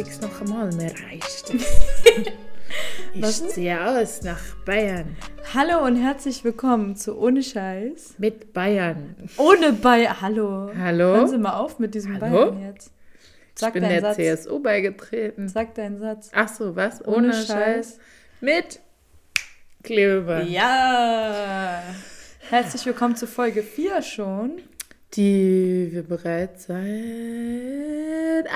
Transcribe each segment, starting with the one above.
Kruzifix noch einmal mehr reicht. ich ziehe aus nach Bayern. Hallo und herzlich willkommen zu Ohne Scheiß. Mit Bayern. Ohne Bayern. Hallo. Hallo? Hören Sie mal auf mit diesem Hallo? Bayern jetzt. Ich Sag bin deinen der Satz. CSU beigetreten. Sag deinen Satz. Ach so, was? Ohne Ohne, Scheiß. Scheiß. Mit Klebeband. Ja. Herzlich willkommen zu Folge 4 schon. Die wir bereits seit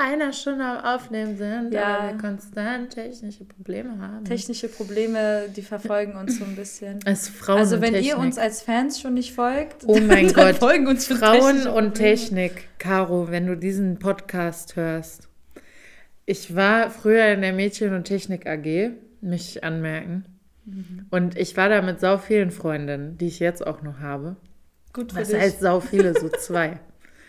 einer Stunde am Aufnehmen sind, Ja. aber wir konstant technische Probleme haben. Technische Probleme, die verfolgen uns so ein bisschen. ist Frauen Also wenn ihr uns als Fans schon nicht folgt, Oh mein dann Gott. folgen uns Frauen und. Technik, Caro, wenn du diesen Podcast hörst. Ich war früher in der Mädchen- und Technik AG, mich anmerken. Mhm. Und ich war da mit sau vielen Freundinnen, die ich jetzt auch noch habe. Gut für Was dich. heißt sau viele, so zwei.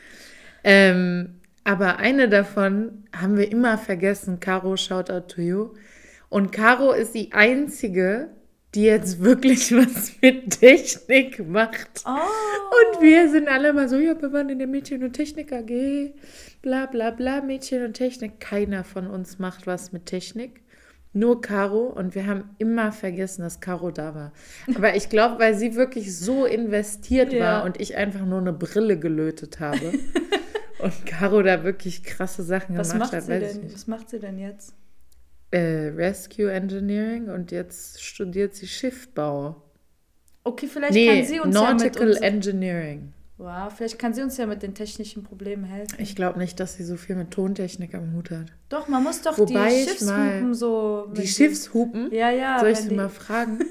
ähm, aber eine davon haben wir immer vergessen. Caro, shout out to you. Und Caro ist die einzige, die jetzt wirklich was mit Technik macht. Oh. Und wir sind alle mal so, ja, wir waren in der Mädchen- und Technik AG, bla bla bla, Mädchen und Technik. Keiner von uns macht was mit Technik. Nur Caro und wir haben immer vergessen, dass Caro da war. Aber ich glaube, weil sie wirklich so investiert Ja. war und ich einfach nur eine Brille gelötet habe. und Caro da wirklich krasse Sachen Was gemacht macht hat, sie denn? Was macht sie denn jetzt? Äh, Rescue Engineering und jetzt studiert sie Schiffbau. Okay, vielleicht nee, kann sie uns ja mit Nautical uns, Engineering. Wow, vielleicht kann sie uns ja mit den technischen Problemen helfen. Ich glaube nicht, dass sie so viel mit Tontechnik am Hut hat. Doch, man muss doch Wobei die Schiffshupen mal- so. Die Schiffshupen? Ja, ja. Soll ich sie die- mal fragen?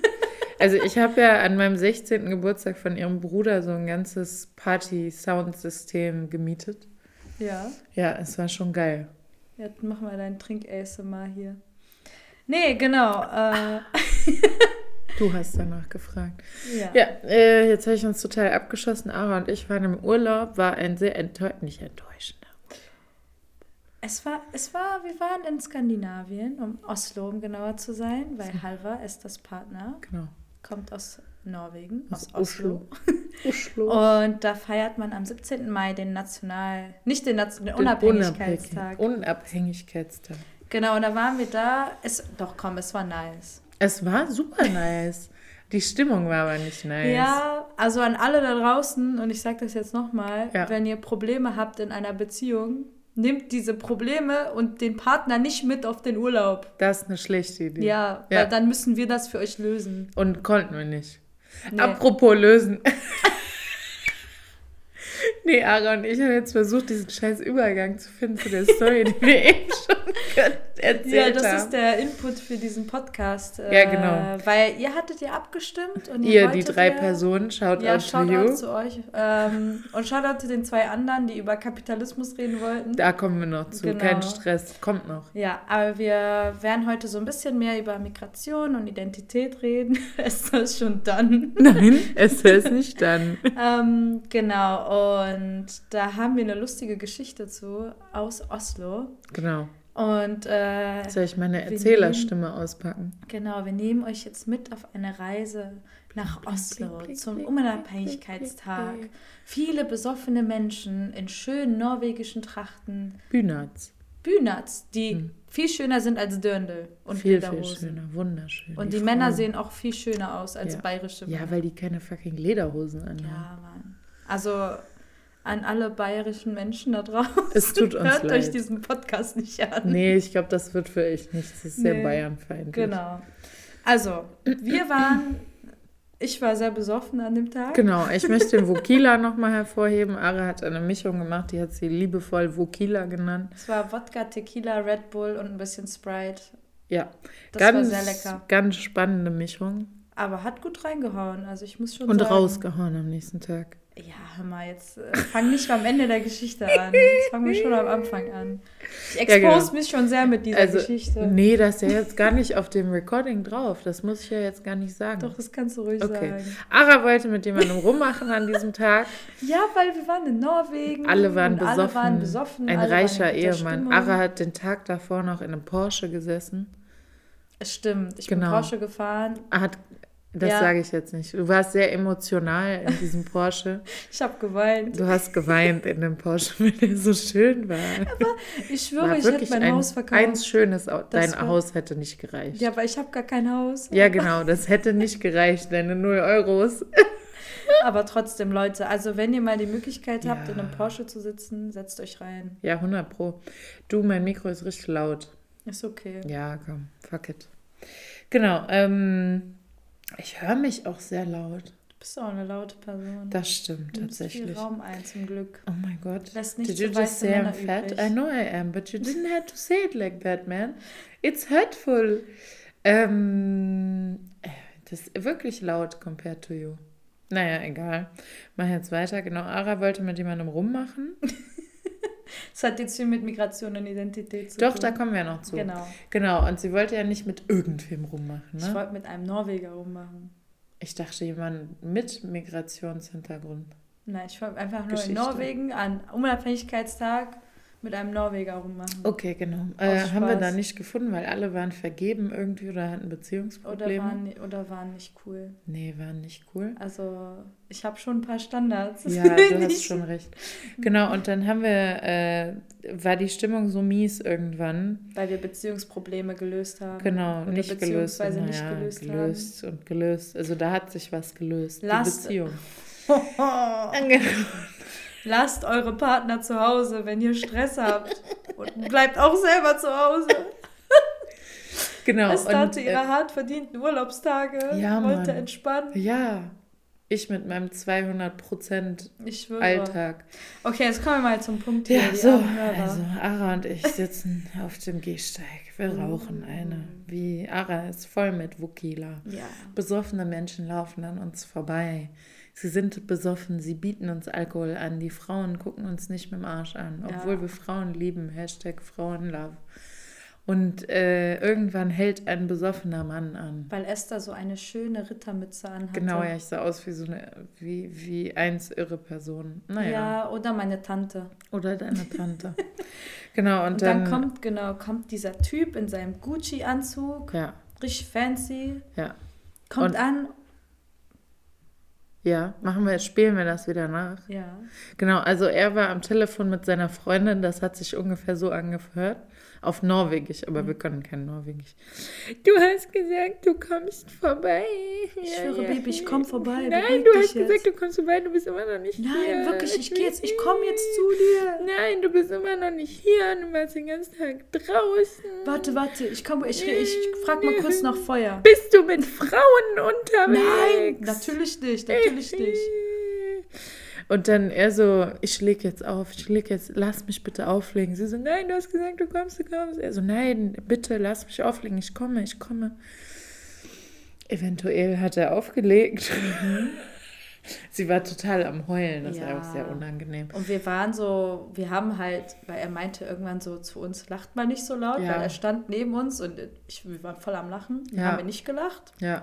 Also ich habe ja an meinem 16. Geburtstag von ihrem Bruder so ein ganzes Party-Soundsystem gemietet. Ja. Ja, es war schon geil. Jetzt machen wir deinen Trink-ASMR hier. Nee, genau. Äh, Du hast danach gefragt. ja. Ja, äh, jetzt habe ich uns total abgeschossen. Ara und ich waren im Urlaub, war ein sehr enttäuschend, nicht enttäuschender. Es war, es war, wir waren in Skandinavien, um Oslo, um genauer zu sein, weil Halva ist das Partner, Genau. kommt aus Norwegen, aus, Aus Oslo. Oslo. Und da feiert man am 17. Mai den National, nicht den, Nation, den Den Unabhängigkeitstag. Unabhängigkeitstag. Genau, und da waren wir da. Es, doch, komm, es war nice. Es war super nice. Die Stimmung war aber nicht nice. Ja, also an alle da draußen, und ich sage das jetzt nochmal, Ja. wenn ihr Probleme habt in einer Beziehung, nehmt diese Probleme und den Partner nicht mit auf den Urlaub. Das ist eine schlechte Idee. Ja, Ja. weil dann müssen wir das für euch lösen. Und konnten wir nicht. Nee. Apropos lösen. nee, und ich haben jetzt versucht, diesen scheiß Übergang zu finden zu der Story, die wir eben schon erzählt Ja, das haben. ist der Input für diesen Podcast. Ja, äh, genau. Weil ihr hattet ja abgestimmt und ihr, Ihr, die drei ja, Personen, schaut Ja, out to Shoutout you. zu euch. Ähm, und Shoutout zu den zwei anderen, die über Kapitalismus reden wollten. Da kommen wir noch zu. Genau. Kein Stress. Kommt noch. Ja, aber wir werden heute so ein bisschen mehr über Migration und Identität reden. ist das schon dann? Nein, es ist nicht dann. ähm, genau, und da haben wir eine lustige Geschichte zu aus Oslo. Genau. Und äh, Soll ich meine Erzählerstimme auspacken? genau, wir nehmen euch jetzt mit auf eine Reise nach Oslo zum Unabhängigkeitstag. Viele besoffene Menschen in schönen norwegischen Trachten. Bünatz. Bünats, die Hm. viel schöner sind als Dirndl und Viel, viel Lederhosen. schöner. Wunderschön. Und die, Männer Frauen. sehen auch viel schöner aus als Ja. bayerische Männer. Ja, weil die keine fucking Lederhosen anhaben. Ja, Mann. Also an alle bayerischen Menschen da draußen. Es tut uns Hört leid. euch diesen Podcast nicht an. Nee, ich glaube, das wird für euch nichts. Das ist sehr Nee. bayernfeindlich. Genau. Also, wir waren, ich war sehr besoffen an dem Tag. Genau, ich möchte den Vokila nochmal hervorheben. Ara hat eine Mischung gemacht, die hat sie liebevoll Vokila genannt. Es war Wodka, Tequila, Red Bull und ein bisschen Sprite. Ja, Das ganz, war sehr lecker. ganz spannende Mischung. Aber hat gut reingehauen. Also ich muss schon Und sagen. rausgehauen am nächsten Tag. Ja, hör mal, jetzt äh, fang nicht am Ende der Geschichte an. Jetzt fangen wir schon am Anfang an. Ich expose Ja, genau. mich schon sehr mit dieser Also, Geschichte. nee, das ist ja jetzt gar nicht auf dem Recording drauf. Das muss ich ja jetzt gar nicht sagen. Doch, das kannst du ruhig Okay. sagen. Ara wollte mit jemandem rummachen an diesem Tag. Ja, weil wir waren in Norwegen. Alle waren besoffen. Alle waren besoffen. Ein reicher Ehemann. Ara hat den Tag davor noch in einem Porsche gesessen. Es stimmt. Ich Genau. bin Porsche gefahren. Hat Das Ja. sage ich jetzt nicht. Du warst sehr emotional in diesem Porsche. Ich habe geweint. Du hast geweint in dem Porsche, weil der so schön war. Ich schwöre, war ich hätte mein ein, Haus verkauft. Eins schönes, Das dein war- Haus hätte nicht gereicht. Ja, aber ich habe gar kein Haus. Ja, genau, das hätte nicht gereicht, deine 0 Euros. Aber trotzdem, Leute, also wenn ihr mal die Möglichkeit habt, Ja. in einem Porsche zu sitzen, setzt euch rein. Ja, 100 Pro. Du, mein Mikro ist richtig laut. Ist okay. Ja, komm, fuck it. Genau, ähm, ich höre mich auch sehr laut. Du bist auch eine laute Person. Das stimmt nimmst viel tatsächlich. Raum ein, zum Glück. Oh mein Gott. Lässt nicht Did you just say I'm fat? übrig. I know I am, but you didn't have to say it like that, man. It's hurtful. Ähm, äh, das ist wirklich laut compared to you. Naja, egal. Mach jetzt weiter. Genau, Ara wollte mit jemandem rummachen. Das hat jetzt viel mit Migration und Identität zu Doch, tun. da kommen wir noch zu. Genau. Genau, und sie wollte ja nicht mit irgendwem rummachen, Ich ne? wollte mit einem Norweger rummachen. Ich dachte, jemand mit Migrationshintergrund. Nein, ich wollte einfach nur Geschichte. in Norwegen an Unabhängigkeitstag mit einem Norweger rummachen. Okay, genau. Äh, haben wir da nicht gefunden, weil alle waren vergeben irgendwie oder hatten Oder Beziehungsprobleme? waren, oder waren nicht cool. nee, waren nicht cool. Also, ich habe schon ein paar Standards. Ja, du hast Nicht- schon recht. Genau, und dann haben wir, äh, war die Stimmung so mies irgendwann. Weil wir Beziehungsprobleme gelöst haben. Genau, Oder nicht gelöst. und nicht naja, gelöst, gelöst und gelöst. Also da hat sich was gelöst. Lasst- Die Beziehung. haben. Lasst eure Partner zu Hause, wenn ihr Stress habt. Und bleibt auch selber zu Hause. genau. Es hatte und, ihre äh, hart verdienten Urlaubstage. Ja, wollte Mann. entspannen. ja, ich mit meinem 200% Ich schwöre. Alltag. Okay, jetzt kommen wir mal zum Punkt hier. Ja, so, also Ara und ich sitzen auf dem Gehsteig. Wir rauchen eine. Wie Ara ist voll mit Wukila. Ja. Besoffene Menschen laufen an uns vorbei. Sie sind besoffen, sie bieten uns Alkohol an. Die Frauen gucken uns nicht mit dem Arsch an, Ja. obwohl wir Frauen lieben. Hashtag Frauenlove. Und äh, irgendwann hält ein besoffener Mann an. Weil Esther so eine schöne Rittermütze anhatte. Genau, ja, ich sah aus wie so eine, wie, wie eins irre Person. Naja. Ja, oder meine Tante. Oder deine Tante. genau, und, Und dann, dann. kommt, genau, kommt dieser Typ in seinem Gucci-Anzug, ja, richtig fancy, ja. kommt Und- an. Ja, machen wir, spielen wir das wieder nach. Ja. Genau, also er war am Telefon mit seiner Freundin, das hat sich ungefähr so angehört. Auf Norwegisch, Mhm. aber wir können kein Norwegisch. Du hast gesagt, du kommst vorbei. Ich schwöre, Baby, ich komm vorbei, Nein, du hast jetzt. gesagt, du kommst vorbei, du bist immer noch nicht hier. Nein, wirklich, ich gehe jetzt, ich komme jetzt zu dir. Nein, du bist immer noch nicht hier, du warst den ganzen Tag draußen. Warte, warte, ich komme, ich, ich frag mal kurz nach Feuer. Bist du mit Frauen unterwegs? Nein, natürlich nicht, natürlich nicht. Und dann er so, ich leg jetzt auf, ich leg jetzt, lass mich bitte auflegen. Sie so, nein, du hast gesagt, du kommst, du kommst. Er so, nein, bitte, lass mich auflegen, ich komme, ich komme. Eventuell hat er aufgelegt. Sie war total am Heulen, das war Ja. auch sehr unangenehm. Und wir waren so, wir haben halt, weil er meinte irgendwann so zu uns, lacht mal nicht so laut, Ja. weil er stand neben uns und ich, wir waren voll am Lachen. Ja. haben wir nicht gelacht. Ja,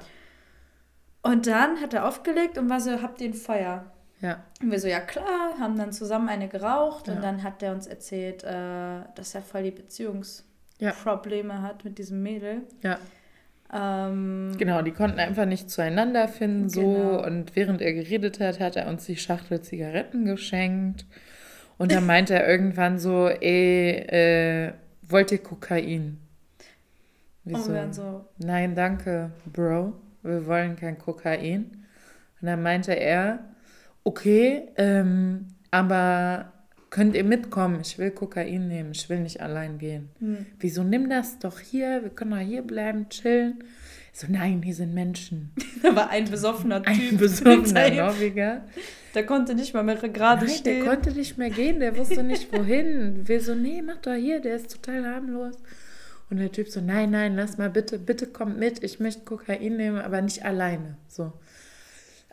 Und dann hat er aufgelegt und war so, habt ihr ein Feuer? Ja, Und wir so, ja klar, haben dann zusammen eine geraucht Ja. und dann hat er uns erzählt, äh, dass er voll die Beziehungsprobleme Ja. hat mit diesem Mädel. ja. Ähm, Genau, die konnten einfach nicht zueinander finden, so. Genau. Und während er geredet hat, hat er uns die Schachtel Zigaretten geschenkt. Und dann meinte er irgendwann so, ey, äh, wollt ihr Kokain? Wir und so, waren so, nein, danke, Bro, wir wollen kein Kokain. Und dann meinte er, okay, ähm, aber könnt ihr mitkommen? Ich will Kokain nehmen, ich will nicht allein gehen. hm, Wieso nimm das doch hier? Wir können doch hier bleiben, chillen. So, nein, hier sind Menschen. da war ein besoffener Ein Typ. besoffener hinter ihm. Norweger. Der konnte nicht mal mehr gerade Nein, der stehen. konnte nicht mehr gehen, der wusste nicht wohin. Wir so, nee, mach doch hier, der ist total harmlos. Und der Typ so, nein, nein, lass mal bitte, bitte kommt mit, ich möchte Kokain nehmen, aber nicht alleine. So.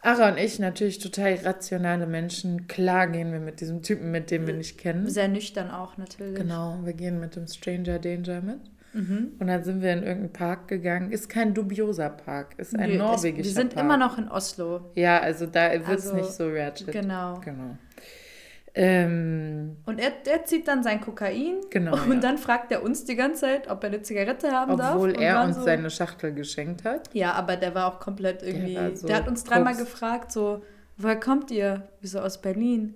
Ara und ich, natürlich total rationale Menschen. Klar gehen wir mit diesem Typen, mit dem wir nicht kennen. Sehr nüchtern auch natürlich. Genau, wir gehen mit dem Stranger Danger mit. Mhm. Und dann sind wir in irgendeinen Park gegangen. Ist kein dubioser Park, ist ein Nö, norwegischer Wir sind Park. immer noch in Oslo. Ja, also da wird es Also, nicht so ratchet. Genau. Genau. Ähm, Und er, er zieht dann sein Kokain. Genau, Und ja. dann fragt er uns die ganze Zeit, ob er eine Zigarette haben darf. obwohl er uns so, seine Schachtel geschenkt hat. Ja, aber der war auch komplett irgendwie. Der, so hat uns dreimal gefragt, so, woher kommt ihr? Wieso aus Berlin?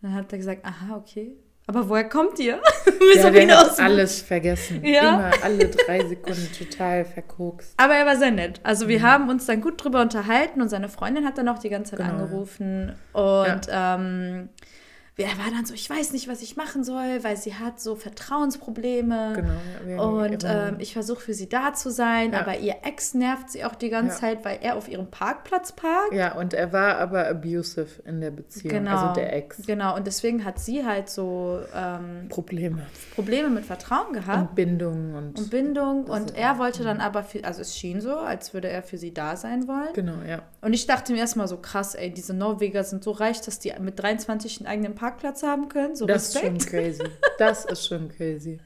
Dann hat er gesagt, aha, okay. Aber woher kommt ihr? Wir Ja, der hat alles vergessen. Ja. Immer alle drei Sekunden total verkokst. Aber er war sehr nett. Also wir haben uns dann gut drüber unterhalten und seine Freundin hat dann auch die ganze Zeit Genau. angerufen. Und ähm, er war dann so, ich weiß nicht, was ich machen soll, weil sie hat so Vertrauensprobleme. Genau. ja, Und ähm, ich versuche für sie da zu sein, Ja. aber ihr Ex nervt sie auch die ganze Ja. Zeit, weil er auf ihrem Parkplatz parkt. ja, und er war aber abusive in der Beziehung, Genau. also der Ex. Genau, und deswegen hat sie halt so ähm, Probleme Probleme mit Vertrauen gehabt. und Bindungen und, und Bindung. Und er wollte dann aber, für, also es schien so, als würde er für sie da sein wollen. genau, ja. Und ich dachte mir erstmal so krass, ey, diese Norweger sind so reich, dass die mit 23 einen eigenen Parkplatz haben können. So Das ist schon Respekt. crazy. Das ist schon crazy.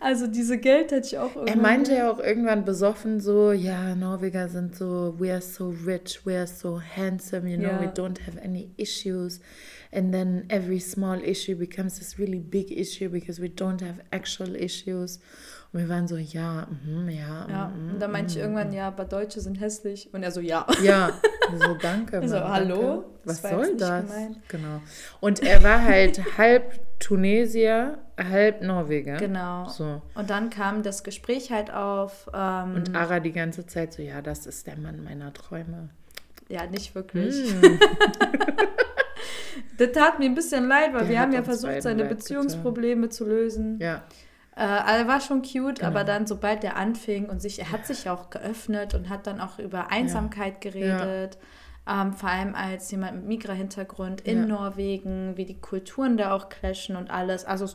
Also diese Geld hätte ich auch Er irgendwann- meinte ja auch irgendwann besoffen so, ja, Norweger sind so, we are so rich, we are so handsome, you know, Ja. we don't have any issues. And then every small issue becomes this really big issue because we don't have actual issues. Und wir waren so, ja, mhm, ja. Ja, mhm, und dann meinte ich mhm, irgendwann, ja, aber Deutsche sind hässlich. Und er so, ja. Ja, so danke. Mann, hallo? Danke. Was soll das? Genau. Und er war halt halb Tunesier, halb Norweger. Genau. So. Und dann kam das Gespräch halt auf. Ähm, Und Ara die ganze Zeit so, ja, das ist der Mann meiner Träume. ja, nicht wirklich. Hm. Das tat mir ein bisschen leid, weil Der wir haben ja versucht, seine Beziehungsprobleme zu lösen. Ja, Äh, er war schon cute, Genau. aber dann, sobald er anfing und sich, er hat sich auch geöffnet und hat dann auch über Einsamkeit geredet. Ähm, vor allem als jemand mit Migra-Hintergrund in Ja. Norwegen, wie die Kulturen da auch clashen und alles. Also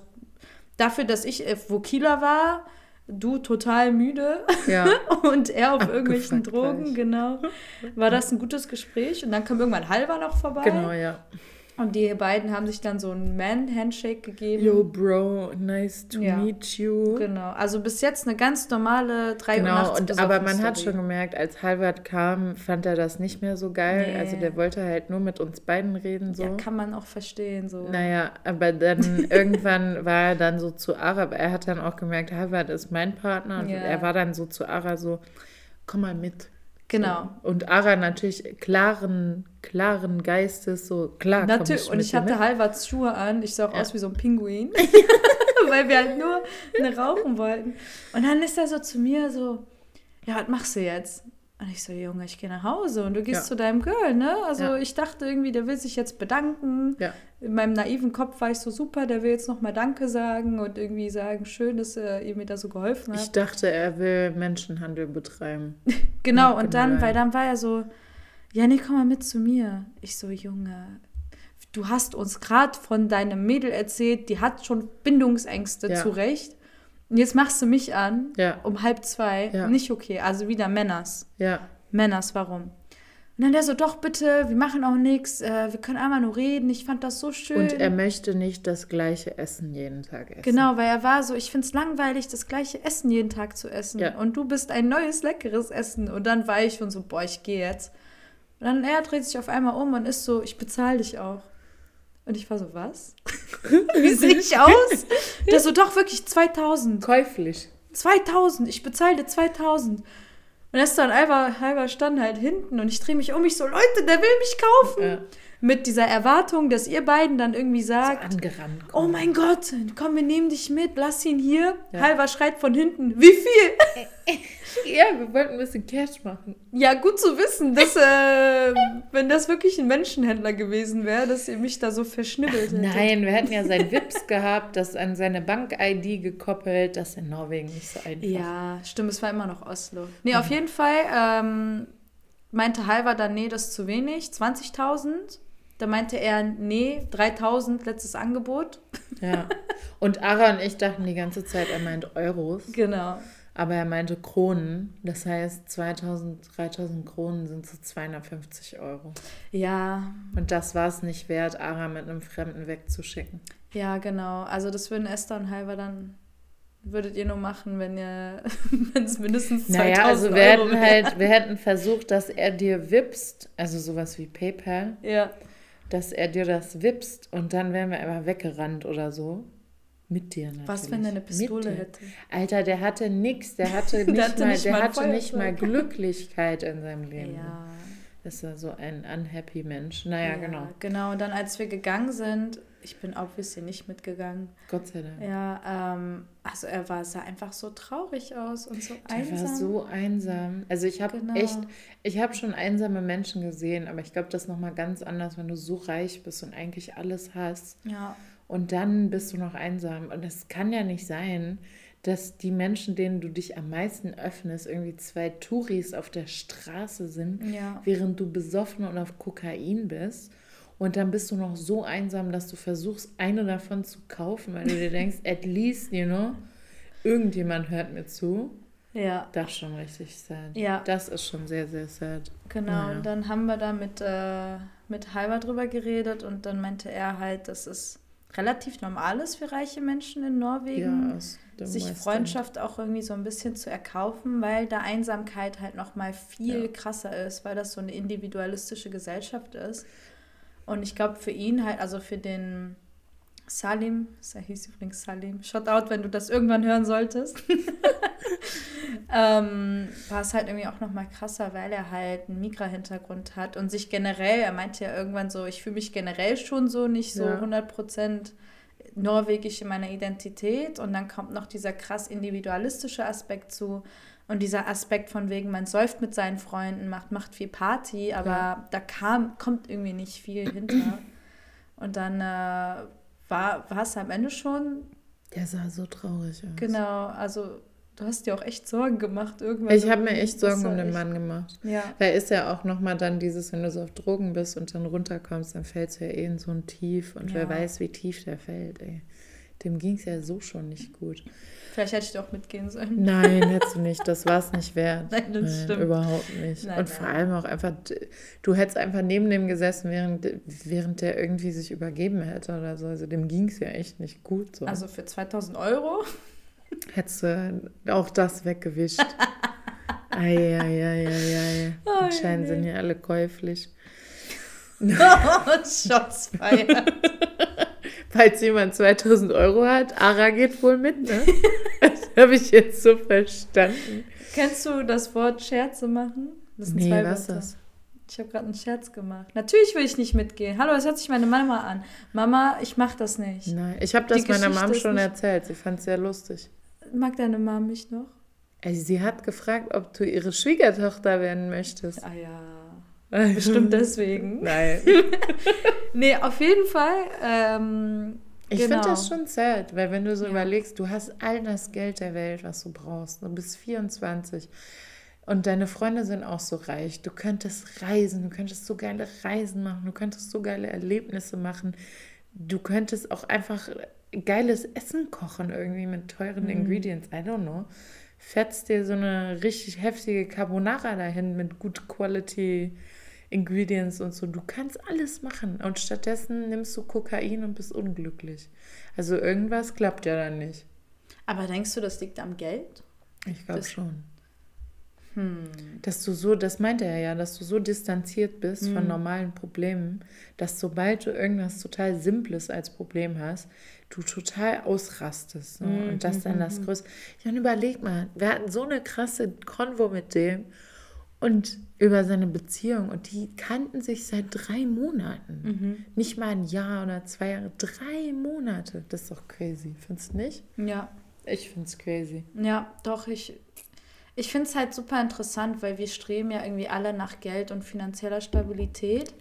dafür, dass ich äh, wo Kieler war, du total müde ja. und er auf irgendwelchen Abgefuckt Drogen, gleich. genau, war das ein gutes Gespräch. Und dann kam irgendwann Halver noch vorbei. Genau, ja. Und die beiden haben sich dann so einen Man-Handshake gegeben. Yo, Bro, nice to Ja. meet you. Genau, also bis jetzt eine ganz normale 3 Uhr Genau, und, aber man hat Story. schon gemerkt, als Halvard kam, fand er das nicht mehr so geil. Nee. Also der wollte halt nur mit uns beiden reden. So. Ja, kann man auch verstehen. So. Naja, aber dann irgendwann war er dann so zu Ara, aber er hat dann auch gemerkt, Halvard ist mein Partner. Und Ja. er war dann so zu Ara so, komm mal mit. Genau. Und Ara natürlich klaren, klaren Geistes, so klar. Natürlich, und ich hatte. Halvards Schuhe an. Ich sah auch Ja. aus wie so ein Pinguin. Weil wir halt nur rauchen wollten. Und dann ist er so zu mir so, ja, was machst du jetzt? Und ich so, Junge, ich gehe nach Hause und du gehst Ja. zu deinem Girl, ne? Also Ja. ich dachte irgendwie, der will sich jetzt bedanken. Ja. In meinem naiven Kopf war ich so super, der will jetzt nochmal Danke sagen und irgendwie sagen, schön, dass er ihr mir da so geholfen hat. Ich dachte, er will Menschenhandel betreiben. Genau, und dann, weil dann war er so, ja, nee, komm mal mit zu mir. Ich so, Junge, du hast uns gerade von deinem Mädel erzählt, die hat schon Bindungsängste Ja. Und jetzt machst du mich an Ja. um halb zwei. Ja. Nicht okay, also wieder Männers. Ja, Männers, warum? Und dann der so, doch bitte, wir machen auch nichts, äh, wir können einmal nur reden, ich fand das so schön. und er möchte nicht das gleiche Essen jeden Tag essen. Genau, weil er war so, ich finde es langweilig, das gleiche Essen jeden Tag zu essen. Ja. Und du bist ein neues, leckeres Essen. Und dann war ich schon so, boah, ich gehe jetzt. Und dann er dreht sich auf einmal um und ist so, ich bezahle dich auch. Und ich war so, was? Wie sehe ich aus? Der so, doch wirklich 2000. Käuflich. 2000, ich bezahle dir 2000. Und er ist dann einfach halber stand halt hinten und ich drehe mich um, ich so, Leute, der will mich kaufen. Ja. Mit dieser Erwartung, dass ihr beiden dann irgendwie sagt, Angerannt. Oh mein Gott, komm, wir nehmen dich mit, lass ihn hier. Ja. Halber schreit von hinten, wie viel? Ja, wir wollten ein bisschen Cash machen. Ja, gut zu wissen, dass, äh, wenn das wirklich ein Menschenhändler gewesen wäre, dass ihr mich da so verschnibbelt hättet. Nein, wir hätten ja sein Wips gehabt, das an seine Bank-ID gekoppelt. Das in Norwegen nicht so einfach. Ja, stimmt, es war immer noch Oslo. Nee, auf jeden Fall ähm, meinte Halber dann, nee, das ist zu wenig, 20.000. Da meinte er, nee, 3.000, letztes Angebot. Ja. Und Ara und ich dachten die ganze Zeit, er meint Euros. Genau. Aber er meinte Kronen. Das heißt, 2000, 3000 Kronen sind so 250 Euro. Ja, Und das war es nicht wert, Ara mit einem Fremden wegzuschicken. ja, genau. Also das würden Esther und Halber dann, würdet ihr nur machen, wenn ihr, wenn es mindestens 2000 Naja, also wir Euro hätten halt, wir hätten versucht, dass er dir wipst, also sowas wie PayPal. Ja, dass er dir das wippst und dann wären wir einfach weggerannt oder so. Mit dir natürlich. Was, wenn er eine Pistole hätte? Alter, der hatte nix. Der hatte nicht, Der hatte mal, nicht der mal hatte nicht mal. Glücklichkeit in seinem Leben. Ja. Das war so ein unhappy Mensch. Naja, genau. Genau, und dann als wir gegangen sind, ich bin obviously nicht mitgegangen. Gott sei Dank. Ja, ähm, also er war, sah einfach so traurig aus und so Der einsam. war so einsam. Also ich habe Genau. echt, ich habe schon einsame Menschen gesehen, aber ich glaube, das ist nochmal ganz anders, wenn du so reich bist und eigentlich alles hast. ja, Und dann bist du noch einsam. Und es kann ja nicht sein, dass die Menschen, denen du dich am meisten öffnest, irgendwie zwei Touris auf der Straße sind, Ja. während du besoffen und auf Kokain bist. Und dann bist du noch so einsam, dass du versuchst, eine davon zu kaufen, weil du dir denkst, at least, you know, irgendjemand hört mir zu. ja, Das ist schon richtig sad. Ja. Das ist schon sehr, sehr sad. genau. Naja. Und dann haben wir da mit, äh, mit Halber drüber geredet und dann meinte er halt, dass es relativ normal ist für reiche Menschen in Norwegen. Ja, sich. Freundschaft auch irgendwie so ein bisschen zu erkaufen, weil da Einsamkeit halt noch mal viel Ja. krasser ist, weil das so eine individualistische Gesellschaft ist. Und ich glaube für ihn halt, also für den Salim, er hieß übrigens Salim, Shoutout, wenn du das irgendwann hören solltest, ähm, war es halt irgendwie auch noch mal krasser, weil er halt einen Migra-Hintergrund hat und sich generell, er meinte ja irgendwann so, ich fühle mich generell schon so nicht so Ja. 100% norwegisch in meiner Identität und dann kommt noch dieser krass individualistische Aspekt zu und dieser Aspekt von wegen, man säuft mit seinen Freunden, macht, macht viel Party, aber Ja. da kam, kommt irgendwie nicht viel hinter. Und dann äh, war es am Ende schon, Der sah so traurig aus. genau, also du hast dir auch echt Sorgen gemacht irgendwann. Ich habe mir echt Sorgen um den Mann gemacht. Ja, Weil ist ja auch nochmal dann dieses, wenn du so auf Drogen bist und dann runterkommst, dann fällst du ja eh in so ein Tief. Und wer Ja. weiß, wie tief der fällt, ey. Dem ging es ja so schon nicht gut. vielleicht hätte ich doch mitgehen sollen. Nein, hättest du nicht. Das war es nicht wert. Nein, das stimmt. Überhaupt nicht. Nein, und nein. vor allem auch einfach, du hättest einfach neben dem gesessen, während, während der irgendwie sich übergeben hätte oder so. Also dem ging es ja echt nicht gut. So. Also für 2000 Euro? Hättest du auch das weggewischt. Eieieiei. Oh, Anscheinend nee. sind ja alle käuflich. Shots feiert. Falls jemand 2000 Euro hat, Ara geht wohl mit, ne? Das habe ich jetzt so verstanden. Kennst du das Wort Scherze machen? Das sind Nee, zwei was Wörter. das? Ich habe gerade einen Scherz gemacht. Natürlich will ich nicht mitgehen. Hallo, das hört sich meine Mama an. Mama, ich mach das nicht. Nein, ich habe das Die meiner Geschichte Mom schon erzählt. Sie fand es sehr lustig. Mag deine Mama mich noch? Sie hat gefragt, ob du ihre Schwiegertochter werden möchtest. Ah ja. Bestimmt deswegen. Nein. Nee, auf jeden Fall. Ähm, Ich genau. finde das schon sad, weil wenn du so Ja. überlegst, du hast all das Geld der Welt, was du brauchst. Du bist 24 und deine Freunde sind auch so reich. Du könntest reisen, du könntest so geile Reisen machen, du könntest so geile Erlebnisse machen. Du könntest auch einfach geiles Essen kochen irgendwie mit teuren Mhm. Ingredients. I don't know. Fetzt dir so eine richtig heftige Carbonara dahin mit gut Quality Ingredients und so. Du kannst alles machen und stattdessen nimmst du Kokain und bist unglücklich. Also irgendwas klappt ja dann nicht. aber denkst du, das liegt am Geld? Ich glaube schon. Hm. Dass du so, das meinte er ja, dass du so distanziert bist von Mhm. normalen Problemen, dass sobald du irgendwas total Simples als Problem hast, du total ausrastest. So. Mhm, Und das dann das mhm. Größte. Ja, und überleg mal, wir hatten so eine krasse Konvo mit dem und über seine Beziehung und die kannten sich seit drei Monaten. Mhm. Nicht mal ein Jahr oder zwei Jahre, drei Monate. Das ist doch crazy. Findest du nicht? Ja, Ich find's crazy. ja, doch, ich, ich finde es halt super interessant, weil wir streben ja irgendwie alle nach Geld und finanzieller Stabilität.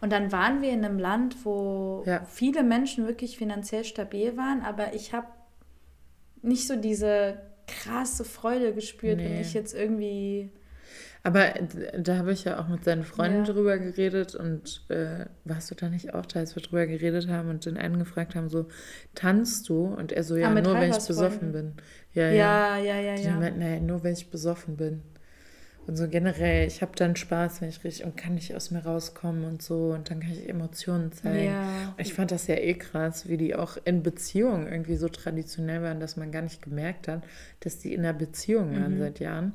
Und dann waren wir in einem Land, wo Ja. viele Menschen wirklich finanziell stabil waren, aber ich habe nicht so diese krasse Freude gespürt, wenn Nee. ich jetzt irgendwie. Aber da habe ich ja auch mit seinen Freunden Ja. drüber geredet und äh, warst du da nicht auch da, als wir drüber geredet haben und den einen gefragt haben, so, tanzt du? Und er so, ja, Ah, nur wenn ich besoffen bin. Ja, ja. Ja, ja, ja, Die ja. meinten, naja, nur wenn ich besoffen bin. Und so generell, ich habe dann Spaß, wenn ich richtig und kann nicht aus mir rauskommen und so und dann kann ich Emotionen zeigen. Ja. Und ich fand das ja eh krass, wie die auch in Beziehungen irgendwie so traditionell waren, dass man gar nicht gemerkt hat, dass die in einer Beziehung waren Mhm. seit Jahren.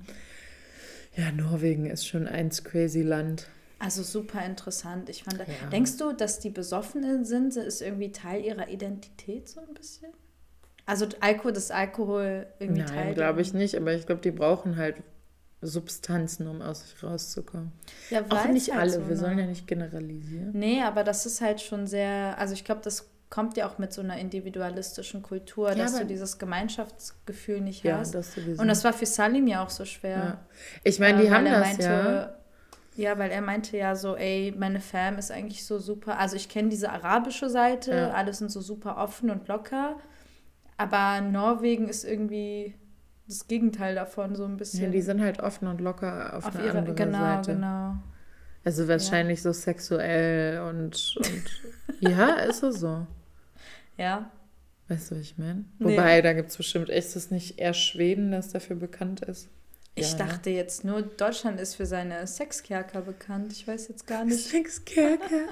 Ja, Norwegen ist schon eins crazy Land. Also super interessant. Ich fand, Ja. denkst du, dass die Besoffenen sind, ist irgendwie Teil ihrer Identität so ein bisschen? Also Alkohol, das Alkohol irgendwie Teil. Nein, glaube ich nicht, aber ich glaube, die brauchen halt Substanzen, um aus sich rauszukommen. Ja, Auch nicht halt alle, so wir sollen ja nicht generalisieren. Nee, aber das ist halt schon sehr, also ich glaube, das kommt ja auch mit so einer individualistischen Kultur, Ja, dass du dieses Gemeinschaftsgefühl nicht Ja, hast. das sowieso. Und das war für Salim ja auch so schwer. ja. Ich meine, die Äh, haben das meinte, ja. Ja, weil er meinte ja so, ey, meine Fam ist eigentlich so super. Also ich kenne diese arabische Seite, Ja. alle sind so super offen und locker. Aber Norwegen ist irgendwie das Gegenteil davon, so ein ja. bisschen. Die sind halt offen und locker auf, auf eine ihre, andere genau, Seite. genau. Also wahrscheinlich so sexuell und, und ja, ist es so. Ja, Weißt du, was ich meine? Nee. Wobei, da gibt es bestimmt, ist es nicht eher Schweden, das dafür bekannt ist? ich Ja, ne? dachte jetzt nur, Deutschland ist für seine Sexkerker bekannt. Ich weiß jetzt gar nicht. Sexkerker.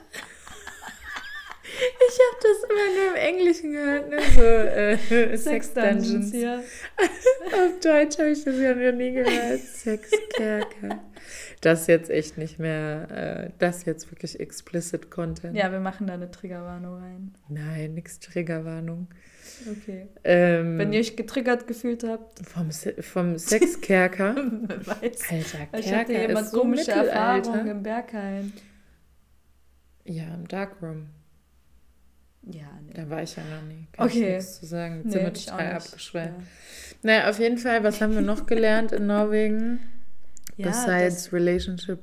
Ich habe das immer nur im Englischen gehört, ne? So äh, Sex Dungeons. ja. Auf Deutsch habe ich das ja noch nie gehört. Sexkerker. Das jetzt echt nicht mehr, äh, das jetzt wirklich explicit Content. Ja, wir machen da eine Triggerwarnung rein. Nein, nix Triggerwarnung. Okay. Ähm, Wenn ihr euch getriggert gefühlt habt, vom, Se vom Sexkerker. weiß. Alter, Ich hatte Kerker jemand so komische. Erfahrungen im Berghain. Ja, im Darkroom. Ja, nee. Da war ich ja noch nie. Kann Okay. ich nichts zu sagen. Jetzt Nee, sind wir total nicht. abgeschweift. Naja, auf jeden Fall, was haben wir noch gelernt in Norwegen? Ja, Besides Relationship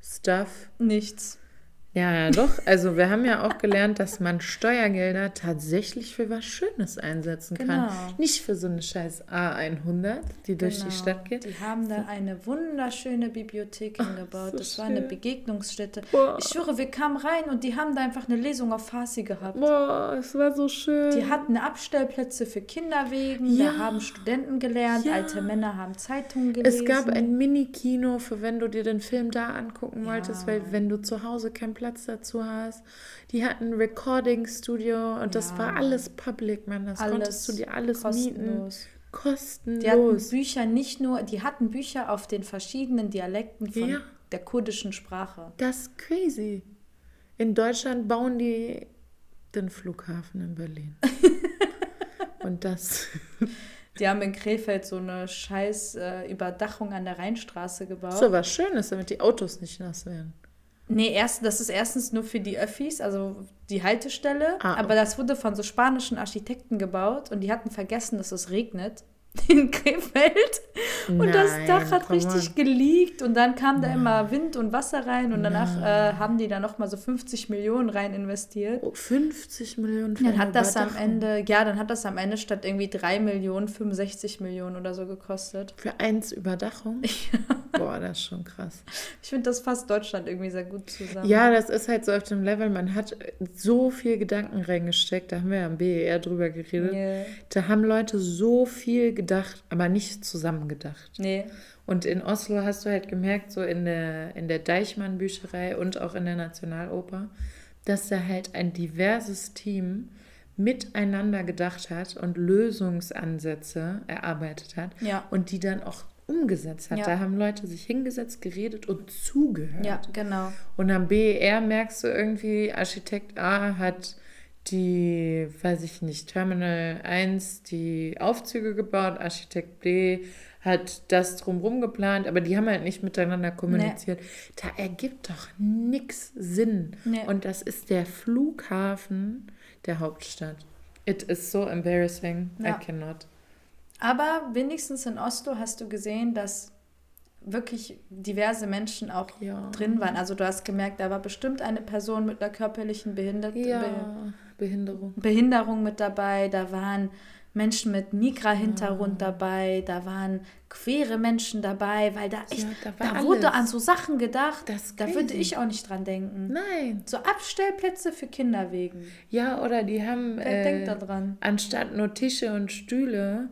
Stuff. nichts. Ja, ja, doch. Also wir haben ja auch gelernt, dass man Steuergelder tatsächlich für was Schönes einsetzen Genau. kann. Nicht für so eine scheiß A100, die durch die Genau. Stadt geht. Die haben da eine wunderschöne Bibliothek hingebaut. so das war eine schön. Begegnungsstätte. Boah. Ich schwöre, wir kamen rein und die haben da einfach eine Lesung auf Farsi gehabt. Boah, es war so schön. Die hatten Abstellplätze für Kinderwegen, Ja. da haben Studenten gelernt, Ja. alte Männer haben Zeitungen gelesen. Es gab ein Mini-Kino, für wenn du dir den Film da angucken Ja. wolltest, weil wenn du zu Hause keinen Platz dazu hast. Die hatten ein Recording-Studio und das Ja. war alles public, man. Das konntest du dir alles mieten. kostenlos. Die hatten Kostenlos. Bücher nicht nur, die hatten Bücher auf den verschiedenen Dialekten von Ja. der kurdischen Sprache. Das ist crazy. In Deutschland bauen die den Flughafen in Berlin. und das. Die haben in Krefeld so eine scheiß äh, Überdachung an der Rheinstraße gebaut. So was Schönes, damit die Autos nicht nass werden. Nee, erst, das ist erstens nur für die Öffis, also die Haltestelle. Ah, aber das wurde von so spanischen Architekten gebaut und die hatten vergessen, dass es regnet in Krefeld. Und das Nein, Dach hat richtig on. geleakt und dann kam da immer Wind und Wasser rein und danach äh, haben die da nochmal so 50 Millionen rein investiert. Oh, 50 Millionen für Dann hat das am. Ende, ja, dann hat das am Ende statt irgendwie 3 Millionen 65 Millionen oder so gekostet. Für eins Überdachung? Boah, das ist schon krass. Ich finde, das fasst Deutschland irgendwie sehr gut zusammen. Ja, das ist halt so auf dem Level, man hat so viel Gedanken reingesteckt, da haben wir ja am BER drüber geredet. Nee. Da haben Leute so viel gedacht, aber nicht zusammen gedacht. nee. Und in Oslo hast du halt gemerkt, so in der, in der Deichmann-Bücherei und auch in der Nationaloper, dass da halt ein diverses Team miteinander gedacht hat und Lösungsansätze erarbeitet hat Ja. und die dann auch umgesetzt hat. Ja. Da haben Leute sich hingesetzt, geredet und zugehört. Ja, genau. Und am BER merkst du irgendwie, Architekt A hat die, weiß ich nicht, Terminal 1 die Aufzüge gebaut, Architekt B hat das drumherum geplant, aber die haben halt nicht miteinander kommuniziert. Da ergibt doch nix Sinn. Nee. Und das ist der Flughafen der Hauptstadt. It is so embarrassing. Ja. I cannot. Aber wenigstens in Oslo hast du gesehen, dass wirklich diverse Menschen auch Ja. drin waren. Also du hast gemerkt, da war bestimmt eine Person mit einer körperlichen Behinder Be Ja, Behinderung. Behinderung mit dabei, da waren Menschen mit Migra-Hintergrund dabei, da waren queere Menschen dabei, weil da echt, da da, war wurde an so Sachen gedacht, da würde ich auch nicht dran denken. Nein. So Abstellplätze für Kinderwegen. Ja, oder die haben Wer äh, denkt da dran? anstatt nur Tische und Stühle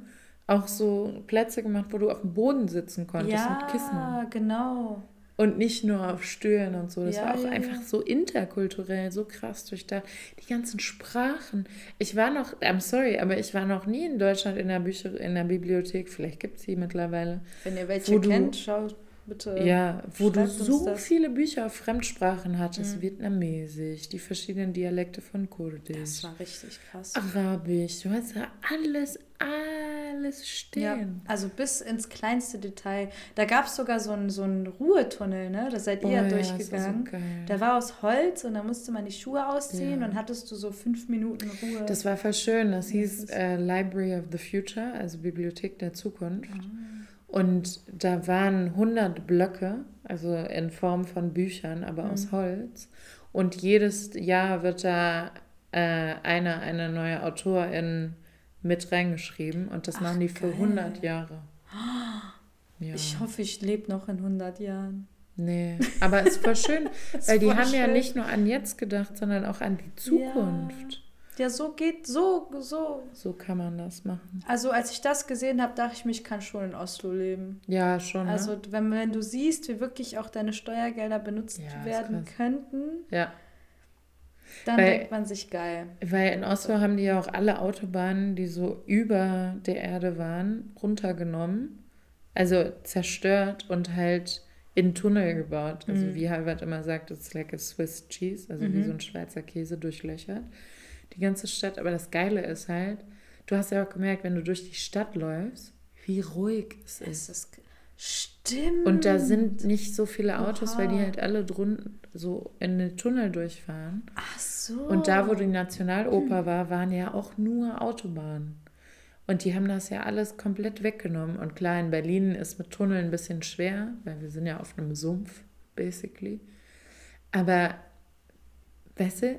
auch so Plätze gemacht, wo du auf dem Boden sitzen konntest mit Kissen. Ja, genau. Und nicht nur auf Stühlen und so. Das Ja, war auch ja, einfach ja. so interkulturell, so krass durchdacht. Die ganzen Sprachen. Ich war noch, I'm sorry, aber ich war noch nie in Deutschland in der Bücher, in der Bibliothek. Vielleicht gibt es sie mittlerweile. Wenn ihr welche kennt, schaut, bitte. Ja, wo du so das. viele Bücher auf Fremdsprachen hattest. Mhm. Vietnamesisch, die verschiedenen Dialekte von Kurdisch, Das war richtig krass. Arabisch. Du hast ja alles, alles Ja, stehen. also bis ins kleinste Detail. Da gab es sogar so einen so einen Ruhetunnel, ne? Da seid ihr Oh ja ja, das war so durchgegangen. geil. Der war aus Holz und da musste man die Schuhe ausziehen Ja. und hattest du so fünf Minuten Ruhe. Das war voll schön. Das hieß äh, Library of the Future, also Bibliothek der Zukunft. Ah. Und da waren 100 Blöcke, also in Form von Büchern, aber Mhm. aus Holz. Und jedes Jahr wird da äh, eine, eine neue Autorin mit reingeschrieben. Und das Ach, machen die für geil. 100 Jahre. Ja. Ich hoffe, ich lebe noch in 100 Jahren. Nee, aber es ist voll schön, weil die haben ja schön. nicht nur an jetzt gedacht, sondern auch an die Zukunft. Ja, so geht, so, so. So kann man das machen. Also als ich das gesehen habe, dachte ich mir, ich kann schon in Oslo leben. Ja, schon. Ne? Also wenn, wenn du siehst, wie wirklich auch deine Steuergelder benutzt Ja, werden könnten, ja. Dann Weil- denkt man sich geil. Weil in Oslo haben die ja auch alle Autobahnen, die so über der Erde waren, runtergenommen. Also zerstört und halt in Tunnel gebaut. Also Mhm. wie Halvard immer sagt, it's like a Swiss cheese, also wie Mhm. so ein Schweizer Käse durchlöchert. Die ganze Stadt. Aber das Geile ist halt, du hast ja auch gemerkt, wenn du durch die Stadt läufst, wie ruhig es ist. Es ist Stimmt. Und da sind nicht so viele Autos, weil die Oha. halt alle drunten so in den Tunnel durchfahren. Ach so. Und da, wo die Nationaloper war, waren ja auch nur Autobahnen. Und die haben das ja alles komplett weggenommen. Und klar, in Berlin ist mit Tunnel ein bisschen schwer, weil wir sind ja auf einem Sumpf, basically. Aber, weißt du,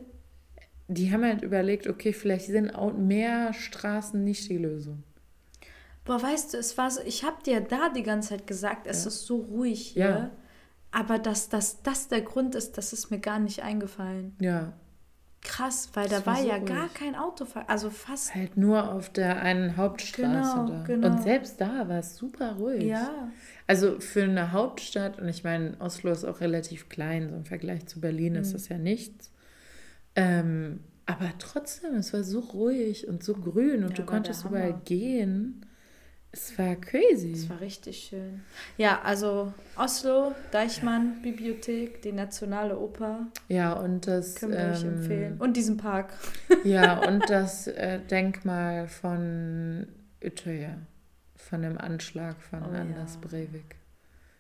die haben halt überlegt, okay, vielleicht sind auch mehr Straßen nicht die Lösung. Boah, weißt du, es war so, ich habe dir da die ganze Zeit gesagt, es Ja. ist so ruhig hier. Ja. Aber dass, dass das der Grund ist, das ist mir gar nicht eingefallen. Ja, Krass, weil Das da war war so ja ruhig. gar kein Autofahrer. Also fast. halt nur auf der einen Hauptstraße Genau, da. genau. Und selbst da war es super ruhig. Ja. Also für eine Hauptstadt, und ich meine, Oslo ist auch relativ klein, so im Vergleich zu Berlin ist Mhm. das ja nichts. Ähm, aber trotzdem, es war so ruhig und so grün und Ja, du konntest überall gehen. Es war crazy. Das war richtig schön. Ja, also Oslo, Deichmann, Bibliothek, die Nationale Oper, ja, und das, können wir euch ähm, empfehlen. Und diesen Park. ja, und das äh, Denkmal von Utøya, von dem Anschlag von Oh, Anders ja. Breivik.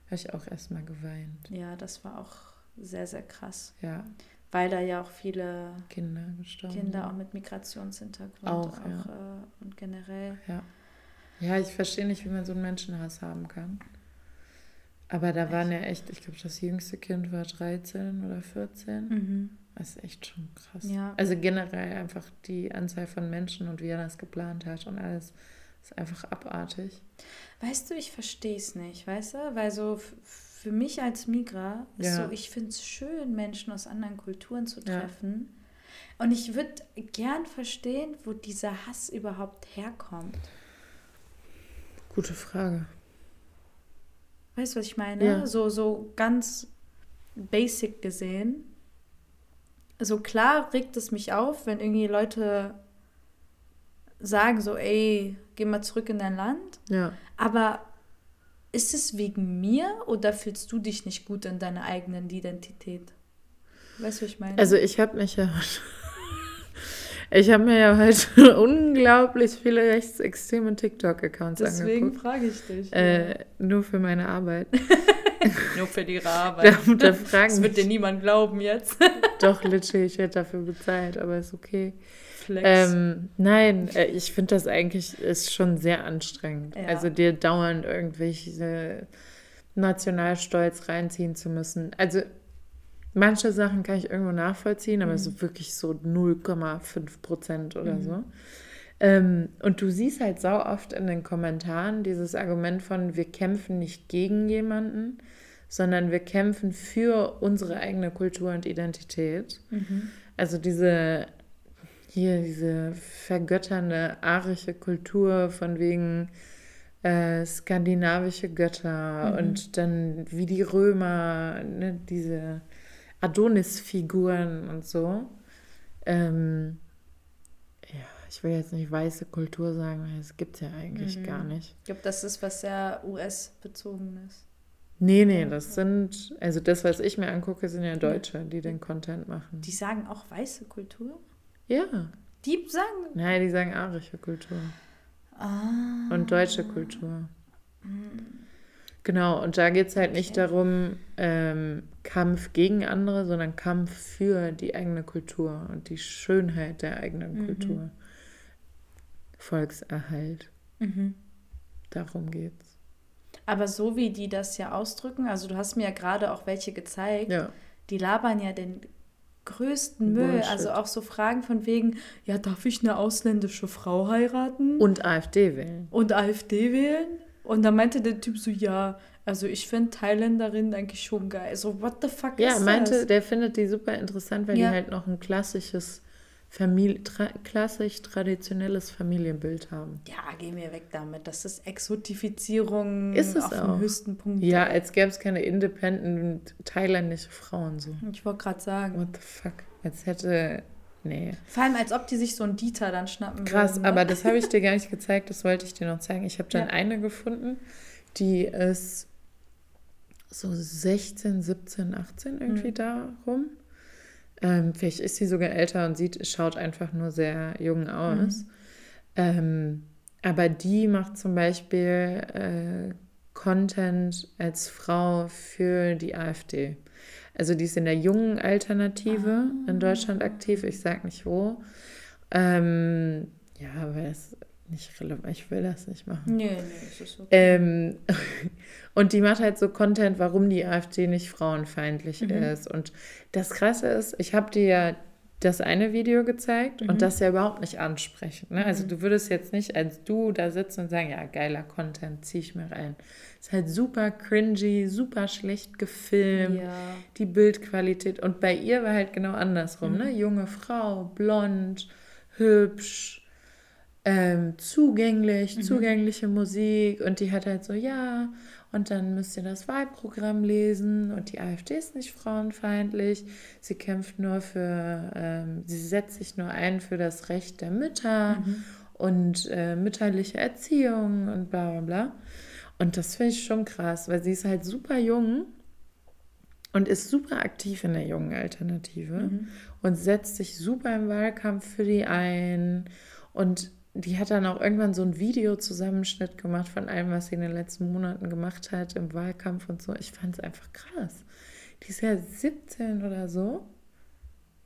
Habe ich auch erstmal geweint. Ja, das war auch sehr, sehr krass. Ja, Weil da ja auch viele Kinder gestorben. Kinder auch mit Migrationshintergrund Auch, auch, äh, und generell. Ja. Ja, ich verstehe nicht, wie man so einen Menschenhass haben kann. Aber da waren ja echt, ich glaube, das jüngste Kind war 13 oder 14. Mhm. Das ist echt schon krass. Ja. Also generell einfach die Anzahl von Menschen und wie er das geplant hat und alles ist einfach abartig. Weißt du, ich verstehe es nicht, weißt du? Weil so für mich als Migra ist Ja. so, ich finde es schön, Menschen aus anderen Kulturen zu Ja. treffen. Und ich würde gern verstehen, wo dieser Hass überhaupt herkommt. Gute Frage. Weißt du, was ich meine? Ja. So, so ganz basic gesehen. So klar regt es mich auf, wenn irgendwie Leute sagen so, ey, geh mal zurück in dein Land. Ja. Aber ist es wegen mir oder fühlst du dich nicht gut in deiner eigenen Identität? Weißt du, was ich meine? Also ich habe mich ja. Ich habe mir ja heute unglaublich viele rechtsextreme TikTok-Accounts Deswegen angeguckt. frage ich dich. Äh, nur für meine Arbeit. Nur für die Da, Arbeit. da fragen Das wird dir niemand glauben jetzt. Doch, literally, ich werde dafür bezahlt, aber ist okay. Ähm, nein, äh, ich finde das eigentlich ist schon sehr anstrengend. Ja. Also dir dauernd irgendwelche Nationalstolz reinziehen zu müssen. Also manche Sachen kann ich irgendwo nachvollziehen, aber Mhm. es ist wirklich so 0,5 Prozent oder Mhm. so. Ähm, und du siehst halt sau oft in den Kommentaren dieses Argument von, wir kämpfen nicht gegen jemanden, sondern wir kämpfen für unsere eigene Kultur und Identität. Mhm. Also diese hier diese vergötternde arische Kultur von wegen äh, skandinavische Götter Mhm. und dann wie die Römer, ne, diese Adonis-Figuren und so. Ähm, ja, ich will jetzt nicht weiße Kultur sagen, weil das gibt es ja eigentlich Mhm. gar nicht. Ich glaube, das ist was sehr US-bezogen ist. Nee, nee, das sind, also das, was ich mir angucke, sind ja Deutsche, die den Content machen. Die sagen auch weiße Kultur? Ja. Die sagen. Nein, die sagen arische Kultur. Ah. Und deutsche Kultur. Genau, und da geht es halt nicht darum, ähm, Kampf gegen andere, sondern Kampf für die eigene Kultur und die Schönheit der eigenen Mhm. Kultur. Volkserhalt. Mhm. Darum geht's. Aber so wie die das ja ausdrücken, also du hast mir ja gerade auch welche gezeigt, Ja. die labern ja den größten Müll. Bullshit. Also auch so Fragen von wegen, ja, darf ich eine ausländische Frau heiraten? Und AfD wählen. und AfD wählen? Und dann meinte der Typ so, ja, also ich finde Thailänderinnen eigentlich schon geil. So, what the fuck Ja, ist meinte, das? der findet die super interessant, weil Ja. die halt noch ein klassisches, Familie, tra klassisch traditionelles Familienbild haben. Ja, geh mir weg damit. Das ist Exotifizierung Ist es auf auch. dem höchsten Punkt. Ja, als gäbe es keine independent thailändische Frauen so. Ich wollte gerade sagen. What the fuck? Als hätte. Nee. Vor allem, als ob die sich so einen Dieter dann schnappen Krass, würden. ne? aber das habe ich dir gar nicht gezeigt, das wollte ich dir noch zeigen. Ich habe dann Ja. eine gefunden, die ist so 16, 17, 18 irgendwie Mhm. da rum. Ähm, vielleicht ist sie sogar älter und sieht, schaut einfach nur sehr jung aus. Mhm. Ähm, aber die macht zum Beispiel äh, Content als Frau für die AfD. Also die ist in der jungen Alternative in Deutschland aktiv. Ich sag nicht wo. Ähm, ja, aber das ist nicht relevant. Ich will das nicht machen. Nee, nee, das ist okay. Ähm, und die macht halt so Content, warum die AfD nicht frauenfeindlich Mhm. ist. Und das Krasse ist, ich habe dir ja das eine Video gezeigt Mhm. und das ja überhaupt nicht ansprechend. Ne? Also du würdest jetzt nicht als du da sitzen und sagen, ja, geiler Content, zieh ich mir rein. Ist halt super cringy, super schlecht gefilmt, Ja. die Bildqualität. Und bei ihr war halt genau andersrum. Mhm. Ne? Junge Frau, blond, hübsch, ähm, zugänglich, Mhm. zugängliche Musik. Und die hat halt so, ja, und dann müsst ihr das Wahlprogramm lesen. Und die AfD ist nicht frauenfeindlich. Sie kämpft nur für, ähm, sie setzt sich nur ein für das Recht der Mütter Mhm. und äh, mütterliche Erziehung und bla bla bla. Und das finde ich schon krass, weil sie ist halt super jung und ist super aktiv in der jungen Alternative Mhm. und setzt sich super im Wahlkampf für die ein. Und die hat dann auch irgendwann so ein Videozusammenschnitt gemacht von allem, was sie in den letzten Monaten gemacht hat im Wahlkampf und so. Ich fand es einfach krass. Die ist ja 17 oder so.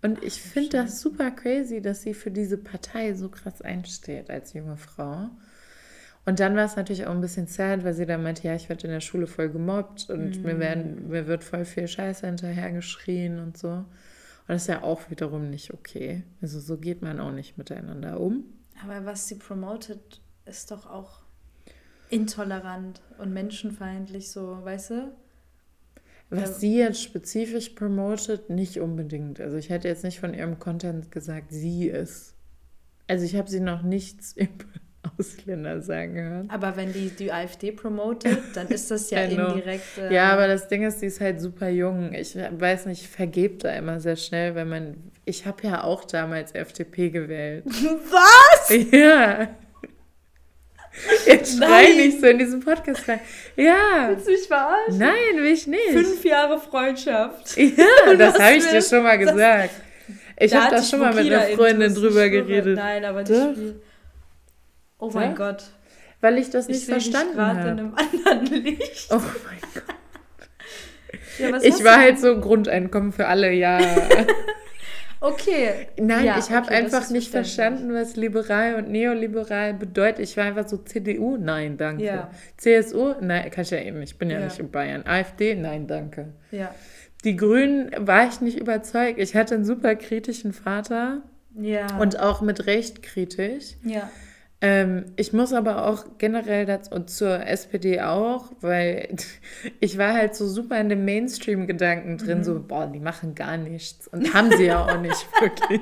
Und ich finde das super crazy, dass sie für diese Partei so krass einsteht als junge Frau. Und dann war es natürlich auch ein bisschen sad, weil sie dann meinte, ja, ich werde in der Schule voll gemobbt und mir, werden, mir wird voll viel Scheiße hinterhergeschrien und so. Und das ist ja auch wiederum nicht okay. Also so geht man auch nicht miteinander um. Aber was sie promotet, ist doch auch intolerant und menschenfeindlich, so, weißt du? Was sie jetzt spezifisch promotet, nicht unbedingt. Also ich hätte jetzt nicht von ihrem Content gesagt, sie ist. Also ich habe sie noch nichts Ausländer sagen hören. Aber wenn die die AfD promotet, dann ist das ja indirekt. äh, Ja, aber das Ding ist, die ist halt super jung. Ich weiß nicht, ich vergebe da immer sehr schnell, wenn man. Ich habe ja auch damals FDP gewählt. Was? Ja. Jetzt schrei nicht so in diesem Podcast rein. Ja. Willst du mich verarschen? Nein, will ich nicht. Fünf Jahre Freundschaft. Ja, das habe ich dir schon mal gesagt. Ich habe da schon mal mit einer Freundin drüber geredet. Nein, aber das Spiel. Oh mein Doch. Gott. Weil ich das Ich nicht verstanden gerade in habe. einem anderen Licht. Oh mein Gott. Ja, Ich war halt so Grundeinkommen für alle, ja. Okay. Nein, Ja, ich habe okay, einfach nicht verstanden, was liberal und neoliberal bedeutet. Ich war einfach so CDU, nein, danke. Ja. CSU, nein, kann ich ja eben, ich bin ja, Ja. nicht in Bayern. AfD, nein, danke. Ja. Die Grünen war ich nicht überzeugt. Ich hatte einen super kritischen Vater Ja. und auch mit Recht kritisch. ja. Ähm, ich muss aber auch generell dazu und zur SPD auch, weil ich war halt so super in dem Mainstream-Gedanken drin, Mhm. so, boah, die machen gar nichts. Und haben sie ja auch nicht wirklich.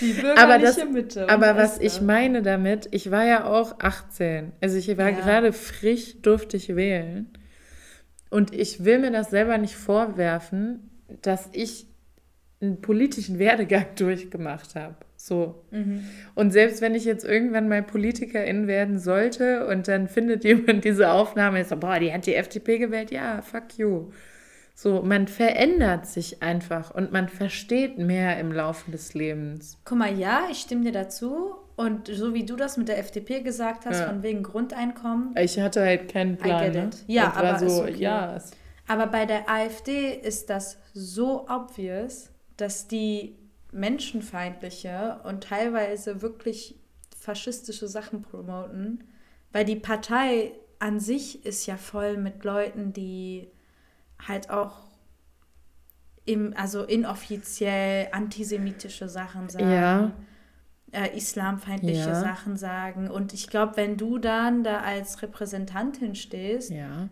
Die Aber das- bürgerliche Mitte. Aber was ich meine damit, ich war ja auch 18. Also ich war Ja. gerade frisch, durfte ich wählen. Und ich will mir das selber nicht vorwerfen, dass ich einen politischen Werdegang durchgemacht habe. So. Mhm. Und selbst wenn ich jetzt irgendwann mal Politikerin werden sollte und dann findet jemand diese Aufnahme, ist so, boah, die hat die FDP gewählt, ja, fuck you. So, man verändert sich einfach und man versteht mehr im Laufe des Lebens. Guck mal, ja, ich stimme dir dazu. Und so wie du das mit der FDP gesagt hast, ja. von wegen Grundeinkommen. Ich hatte halt keinen Plan. Ne? Ja, aber so, okay. ja. Aber bei der AfD ist das so obvious, dass die menschenfeindliche und teilweise wirklich faschistische Sachen promoten, weil die Partei an sich ist ja voll mit Leuten, die halt auch im, also inoffiziell antisemitische Sachen sagen. Ja. Äh, islamfeindliche ja. Sachen sagen. Und ich glaube, wenn du dann da als Repräsentantin stehst, ja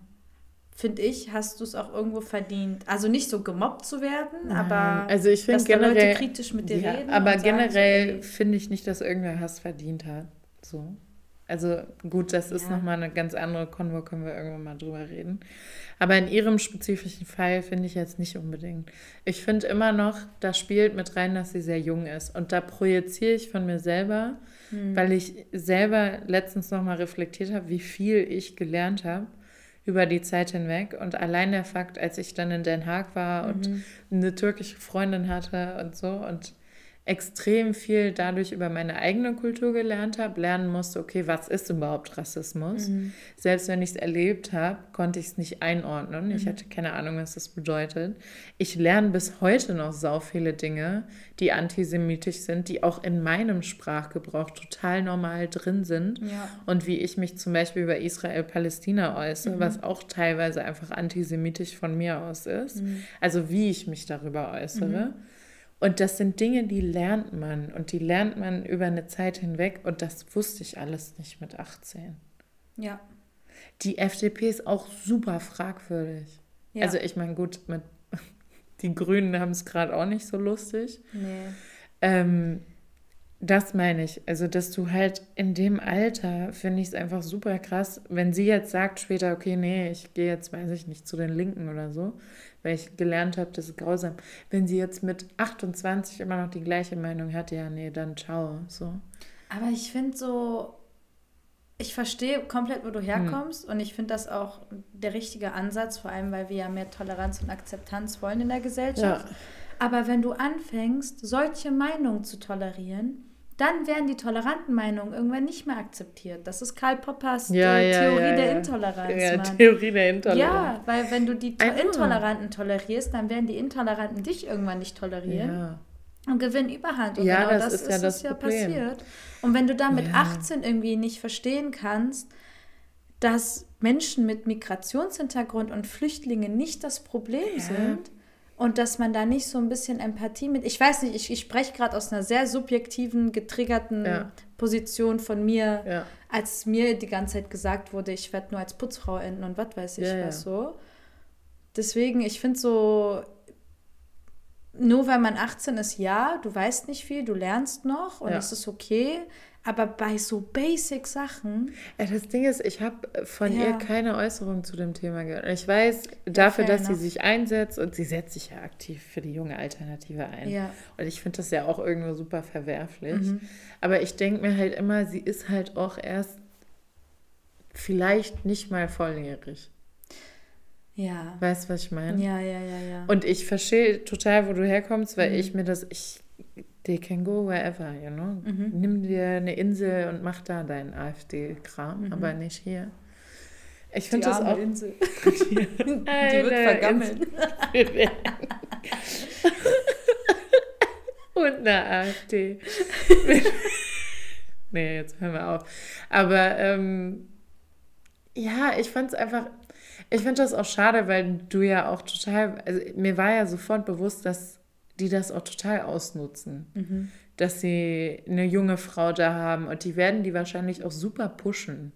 finde ich, hast du es auch irgendwo verdient. Also nicht so gemobbt zu werden, Nein. aber also ich dass generell, Leute kritisch mit dir ja, reden. Aber generell finde ich nicht, dass irgendwer Hass verdient hat. So. Also gut, das ist ja. nochmal eine ganz andere Konvo, können wir irgendwann mal drüber reden. Aber in ihrem spezifischen Fall finde ich jetzt nicht unbedingt. Ich finde immer noch, da spielt mit rein, dass sie sehr jung ist. Und da projiziere ich von mir selber, hm. weil ich selber letztens nochmal reflektiert habe, wie viel ich gelernt habe über die Zeit hinweg. Und allein der Fakt, als ich dann in Den Haag war und mhm. eine türkische Freundin hatte und so und extrem viel dadurch über meine eigene Kultur gelernt habe, lernen musste, okay, was ist überhaupt Rassismus? Mhm. Selbst wenn ich es erlebt habe, konnte ich es nicht einordnen. Mhm. Ich hatte keine Ahnung, was das bedeutet. Ich lerne bis heute noch sau viele Dinge, die antisemitisch sind, die auch in meinem Sprachgebrauch total normal drin sind. Ja. Und wie ich mich zum Beispiel über Israel-Palästina äußere, mhm. was auch teilweise einfach antisemitisch von mir aus ist. Mhm. Also wie ich mich darüber äußere. Und das sind Dinge, die lernt man und die lernt man über eine Zeit hinweg und das wusste ich alles nicht mit 18. Ja. Die FDP ist auch super fragwürdig. Ja. Also ich meine, gut, mit, die Grünen haben es gerade auch nicht so lustig. Nee. Ähm, das meine ich. Also, dass du halt in dem Alter, finde ich es einfach super krass, wenn sie jetzt sagt später, okay, nee, ich gehe jetzt, weiß ich nicht, zu den Linken oder so, weil ich gelernt habe, das ist grausam. Wenn sie jetzt mit 28 immer noch die gleiche Meinung hat, ja, nee, dann ciao. So. Aber ich finde so, ich verstehe komplett, wo du hm. herkommst hm. und ich finde das auch der richtige Ansatz, vor allem, weil wir ja mehr Toleranz und Akzeptanz wollen in der Gesellschaft. Ja. Aber wenn du anfängst, solche Meinungen zu tolerieren, dann werden die toleranten Meinungen irgendwann nicht mehr akzeptiert. Das ist Karl Poppers ja, äh, ja, Theorie ja, der Intoleranz. Ja, Mann. Theorie der Intoleranz. Ja, weil wenn du die to Intoleranten tolerierst, dann werden die Intoleranten dich irgendwann nicht tolerieren. Und gewinnen Überhand. Und ja, genau das, das ist, ja, das ist ja passiert. Und wenn du dann mit 18 irgendwie nicht verstehen kannst, dass Menschen mit Migrationshintergrund und Flüchtlinge nicht das Problem sind, und dass man da nicht so ein bisschen Empathie mit. Ich weiß nicht, ich, ich spreche gerade aus einer sehr subjektiven, getriggerten ja. Position von mir, ja. als mir die ganze Zeit gesagt wurde, ich werde nur als Putzfrau enden und was weiß ich ja, was so. Deswegen, ich finde so, nur weil man 18 ist, ja, du weißt nicht viel, du lernst noch und es ist okay. Aber bei so basic Sachen. Das Ding ist, ich habe von ja. ihr keine Äußerung zu dem Thema gehört. Ich weiß dafür, dass sie sich einsetzt und sie setzt sich ja aktiv für die junge Alternative ein. Ja. Und ich finde das ja auch irgendwo super verwerflich. Mhm. Aber ich denke mir halt immer, sie ist halt auch erst vielleicht nicht mal volljährig. Ja. Weißt du, was ich meine? Ja, ja, ja, ja. Und ich verstehe total, wo du herkommst, weil mhm. ich mir das, ich They can go wherever, you know. Mhm. Nimm dir eine Insel und mach da deinen AfD-Kram, mhm. aber nicht hier. Ich finde das auch. Insel. Die, die wird vergammeln. und eine AfD. nee, jetzt hören wir auf. Aber ähm, ja, ich fand es einfach. Ich finde das auch schade, weil du ja auch total. Also mir war ja sofort bewusst, dass die das auch total ausnutzen. Mhm. Dass sie eine junge Frau da haben und die werden die wahrscheinlich auch super pushen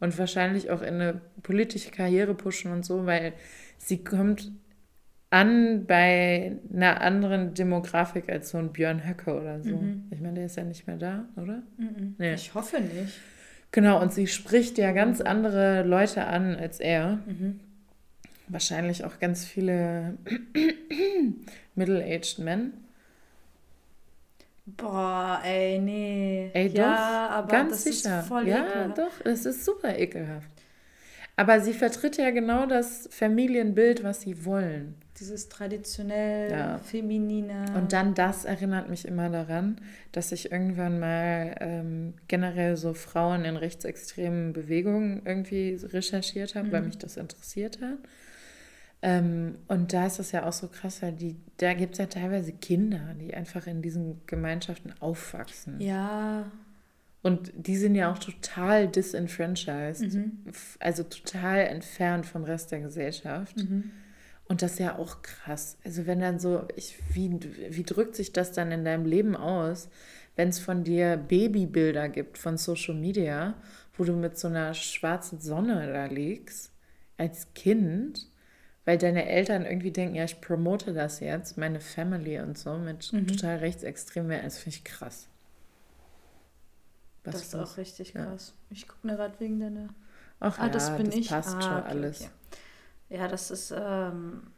und wahrscheinlich auch in eine politische Karriere pushen und so, weil sie kommt an bei einer anderen Demografik als so ein Björn Höcke oder so. Mhm. Ich meine, der ist ja nicht mehr da, oder? Mhm. Nee. Ich hoffe nicht. Genau, und sie spricht ja ganz andere Leute an als er. Mhm wahrscheinlich auch ganz viele middle-aged Men. Boah, ey, nee. Ey, ja, doch, aber ganz das sicher. ist voll ja, ekelhaft. doch, es ist super ekelhaft. Aber sie vertritt ja genau das Familienbild, was sie wollen. Dieses traditionell Ja. feminine. Und dann das erinnert mich immer daran, dass ich irgendwann mal ähm, generell so Frauen in rechtsextremen Bewegungen irgendwie recherchiert habe, weil mich das interessiert hat. Ähm, und da ist es ja auch so krass, weil die, da gibt es ja teilweise Kinder, die einfach in diesen Gemeinschaften aufwachsen. ja, Und die sind ja auch total disenfranchised, Mhm. also total entfernt vom Rest der Gesellschaft. Mhm. Und das ist ja auch krass. Also wenn dann so, ich, wie, wie drückt sich das dann in deinem Leben aus, wenn es von dir Babybilder gibt von Social Media, wo du mit so einer schwarzen Sonne da liegst, als Kind, weil deine Eltern irgendwie denken, ja, ich promote das jetzt, meine Family und so, mit Mhm. total rechtsextrem werden, das finde ich krass. Was das ist auch richtig Ja. krass. Ich gucke mir gerade wegen deiner. Ach Ah, ja, das bin ich. passt ah, schon okay, alles. okay. Ja, das ist, ähm,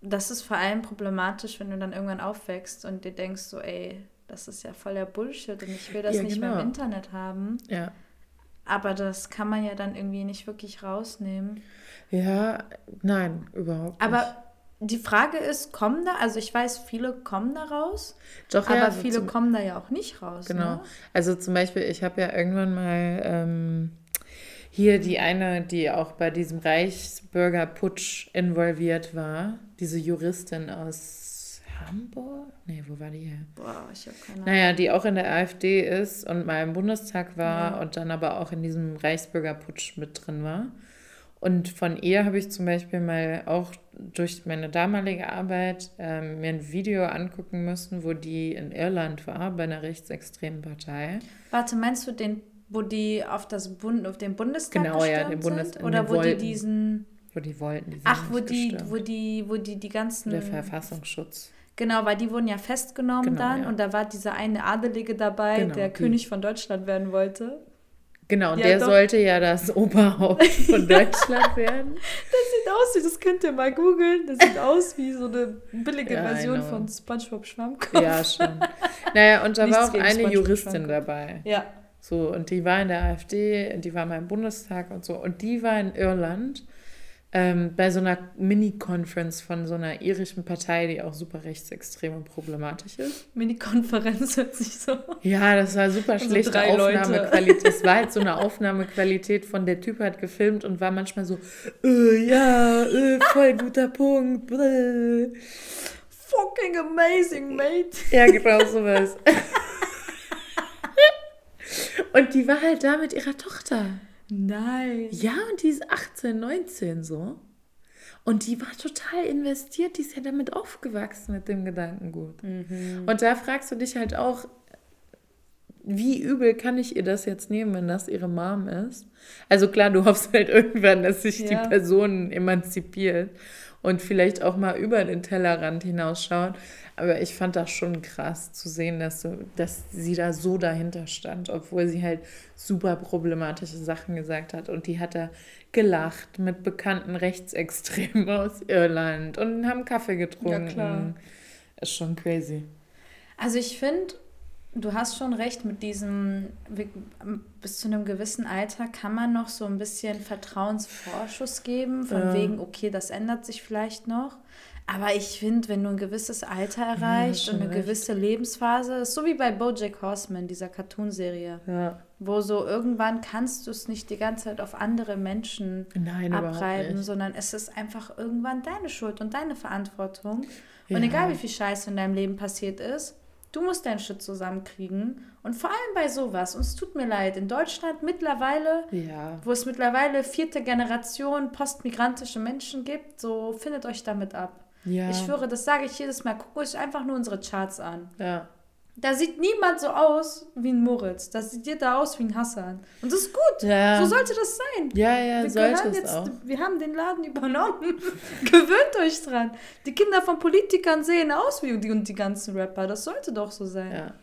das ist vor allem problematisch, wenn du dann irgendwann aufwächst und dir denkst so, ey, das ist ja voller Bullshit und ich will das Ja, nicht mehr genau. im Internet haben. Ja. Aber das kann man ja dann irgendwie nicht wirklich rausnehmen. Ja, nein, überhaupt nicht. Aber die Frage ist, kommen da, also ich weiß, viele kommen da raus, Doch, aber ja, so viele kommen da ja auch nicht raus. Genau. Ne? Also zum Beispiel, ich habe ja irgendwann mal ähm, hier die eine, die auch bei diesem Reichsbürgerputsch involviert war, diese Juristin aus Hamburg? Nee, wo war die her? Boah, ich habe keine Ahnung. Naja, die auch in der AfD ist und mal im Bundestag war Ja. und dann aber auch in diesem Reichsbürgerputsch mit drin war. Und von ihr habe ich zum Beispiel mal auch durch meine damalige Arbeit ähm, mir ein Video angucken müssen, wo die in Irland war, bei einer rechtsextremen Partei. Warte, meinst du den, wo die auf, das Bund, auf den Bundestag Genau, ja, den Bundes- sind? Oder die wo die wollten. diesen... Wo die wollten, die Ach, wo die, wo die, wo die die ganzen... Der Verfassungsschutz. Genau, weil die wurden ja festgenommen Genau, dann ja. und da war dieser eine Adelige dabei, Genau, der die. König von Deutschland werden wollte. Genau, und Ja, der doch. sollte ja das Oberhaupt von Deutschland werden. Das sieht aus wie, das könnt ihr mal googeln, das sieht aus wie so eine billige Ja, Version von Spongebob Schwammkopf. Ja, schon. Naja, und da Nichts war auch eine SpongeBob Juristin dabei. Ja. So, und die war in der AfD, die war mal im Bundestag und so. Und die war in Irland ähm, bei so einer Mini-Conference von so einer irischen Partei, die auch super rechtsextrem und problematisch ist. Mini-Konferenz hört sich so. Ja, das war super schlechte Leute. Aufnahmequalität. Es war halt so eine Aufnahmequalität von der Typ hat gefilmt und war manchmal so, äh, ja, äh, voll guter Punkt. Bläh. Fucking amazing, mate. Ja, genau sowas. und die war halt da mit ihrer Tochter. Nein. Ja, und die ist 18, 19 so. Und die war total investiert, die ist ja damit aufgewachsen mit dem Gedankengut. Und da fragst du dich halt auch, wie übel kann ich ihr das jetzt nehmen, wenn das ihre Mom ist? Also klar, du hoffst halt irgendwann, dass sich Ja. die Person emanzipiert und vielleicht auch mal über den Tellerrand hinausschaut. Aber ich fand das schon krass zu sehen, dass, so, dass sie da so dahinter stand, obwohl sie halt super problematische Sachen gesagt hat. Und die hat da gelacht mit bekannten Rechtsextremen aus Irland und haben Kaffee getrunken. klar. Ist schon crazy. Also ich finde, du hast schon recht mit diesem, bis zu einem gewissen Alter kann man noch so ein bisschen Vertrauensvorschuss geben, von Ja. wegen, okay, das ändert sich vielleicht noch. Aber ich finde, wenn du ein gewisses Alter erreicht schon und eine recht. gewisse Lebensphase, ist so wie bei Bojack Horseman, dieser Cartoonserie, Ja. wo so irgendwann kannst du es nicht die ganze Zeit auf andere Menschen Nein, abreiben, sondern es ist einfach irgendwann deine Schuld und deine Verantwortung. Ja. Und egal wie viel Scheiße in deinem Leben passiert ist, du musst deinen Shit zusammenkriegen. Und vor allem bei sowas, und es tut mir leid, in Deutschland mittlerweile, Ja. wo es mittlerweile vierte Generation postmigrantische Menschen gibt, so findet euch damit ab. Ja. Ich schwöre, das sage ich jedes Mal, guckt euch einfach nur unsere Charts an. Ja. Da sieht niemand so aus wie ein Moritz. Das sieht jeder aus wie ein Hassan. Und das ist gut. Ja. So sollte das sein. Ja, ja, Wir, sollte es jetzt, auch. wir haben den Laden übernommen. Gewöhnt euch dran. Die Kinder von Politikern sehen aus wie die und die ganzen Rapper. Das sollte doch so sein. Ja.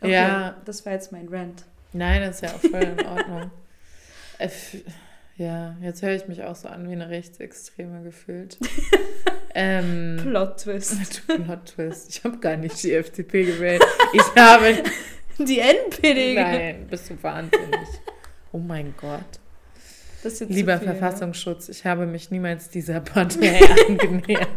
Okay, Ja. Das war jetzt mein Rant. Nein, das ist ja auch voll in Ordnung. Äh, ja, jetzt höre ich mich auch so an wie eine Rechtsextreme gefühlt. Ähm, Plot Twist. Plot Twist. Ich habe gar nicht die FDP gewählt. Ich habe. Die NPD. Nein, bist du wahnsinnig. Oh mein Gott. Lieber viel? Verfassungsschutz, ich habe mich niemals dieser Partei angenähert.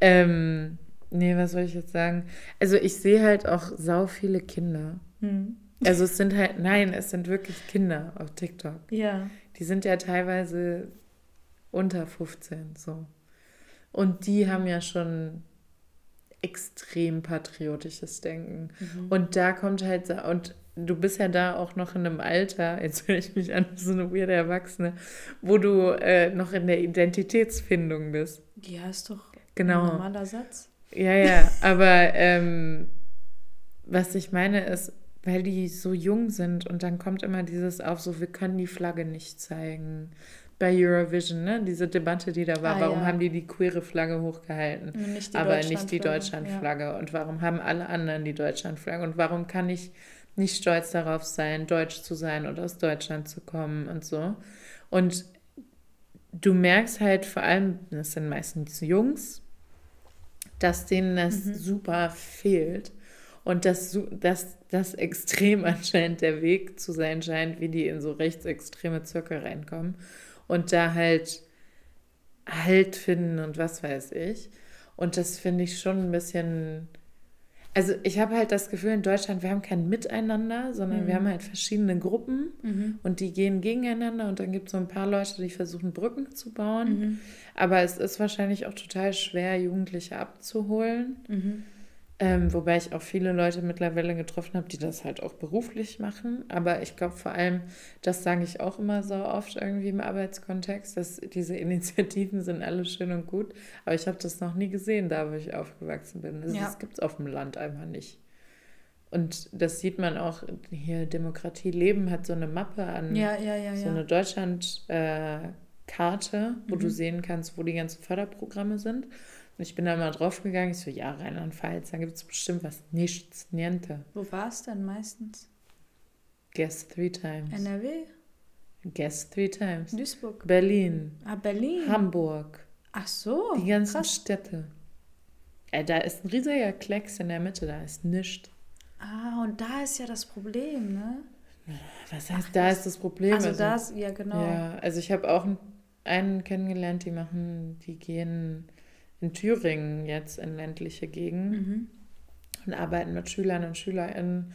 ähm, nee, was soll ich jetzt sagen? Also ich sehe halt auch sau viele Kinder. Hm. Also es sind halt, nein, es sind wirklich Kinder auf TikTok. Ja. Die sind ja teilweise unter 15 so. Und die haben ja schon extrem patriotisches Denken. Mhm. Und da kommt halt, so- und du bist ja da auch noch in einem Alter, jetzt höre ich mich an, so eine weirde Erwachsene, wo du äh, noch in der Identitätsfindung bist. Ja, ist doch Genau. ein normaler Satz. Ja, ja, aber ähm, was ich meine ist, weil die so jung sind und dann kommt immer dieses auf, so wir können die Flagge nicht zeigen. Bei Eurovision, ne? Diese Debatte, die da war, Ah, warum ja. haben die die queere Flagge hochgehalten? Nicht aber nicht die Deutschlandflagge. Deutschlandflagge. Und warum haben alle anderen die Deutschlandflagge? Und warum kann ich nicht stolz darauf sein, deutsch zu sein und aus Deutschland zu kommen und so? Und du merkst halt vor allem, das sind meistens Jungs, dass denen das Mhm. super fehlt. Und dass, dass das extrem anscheinend der Weg zu sein scheint, wie die in so rechtsextreme Zirkel reinkommen. Und da halt Halt finden und was weiß ich. Und das finde ich schon ein bisschen. Also ich habe halt das Gefühl, in Deutschland, wir haben kein Miteinander, sondern wir Mhm. haben halt verschiedene Gruppen Mhm. und die gehen gegeneinander und dann gibt es so ein paar Leute, die versuchen, Brücken zu bauen. Mhm. Aber es ist wahrscheinlich auch total schwer, Jugendliche abzuholen. Ähm, wobei ich auch viele Leute mittlerweile getroffen habe, die das halt auch beruflich machen. Aber ich glaube vor allem, das sage ich auch immer so oft irgendwie im Arbeitskontext, dass diese Initiativen sind alle schön und gut. Aber ich habe das noch nie gesehen, da wo ich aufgewachsen bin. Also Ja. Das gibt es auf dem Land einfach nicht. Und das sieht man auch hier, Demokratie Leben hat so eine Mappe an Ja, ja, so eine Deutschland-Karte, wo du Mhm. sehen kannst, wo die ganzen Förderprogramme sind. Und ich bin da mal draufgegangen, ich so, ja, Rheinland-Pfalz, da gibt es bestimmt was. Nichts, niente. Wo war es denn meistens? Guess three times. NRW? Guess three times. Duisburg? Berlin, Ah, Berlin. Hamburg, Ach so. die ganzen krass. Städte. Äh, da ist ein riesiger Klecks in der Mitte, da ist nichts. Ah, und da ist ja das Problem, ne? Was heißt, Ach, da das- ist das Problem? Also da ist, ja genau. Ja, also ich habe auch einen kennengelernt, die machen, die gehen in Thüringen jetzt in ländliche Gegenden Mhm. und arbeiten mit Schülern und SchülerInnen,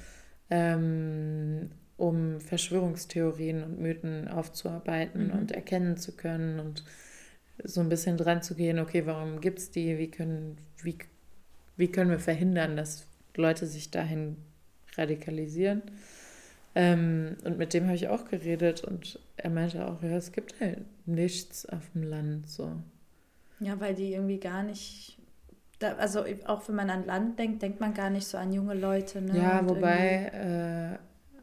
ähm, um Verschwörungstheorien und Mythen aufzuarbeiten Mhm. und erkennen zu können und so ein bisschen dran zu gehen, okay, warum gibt es die, wie können, wie, wie können wir verhindern, dass Leute sich dahin radikalisieren. Ähm, und mit dem habe ich auch geredet und er meinte auch, ja, es gibt halt nichts auf dem Land so. Ja, weil die irgendwie gar nicht. Da, also auch wenn man an Land denkt, denkt man gar nicht so an junge Leute, ne? Ja, Und wobei,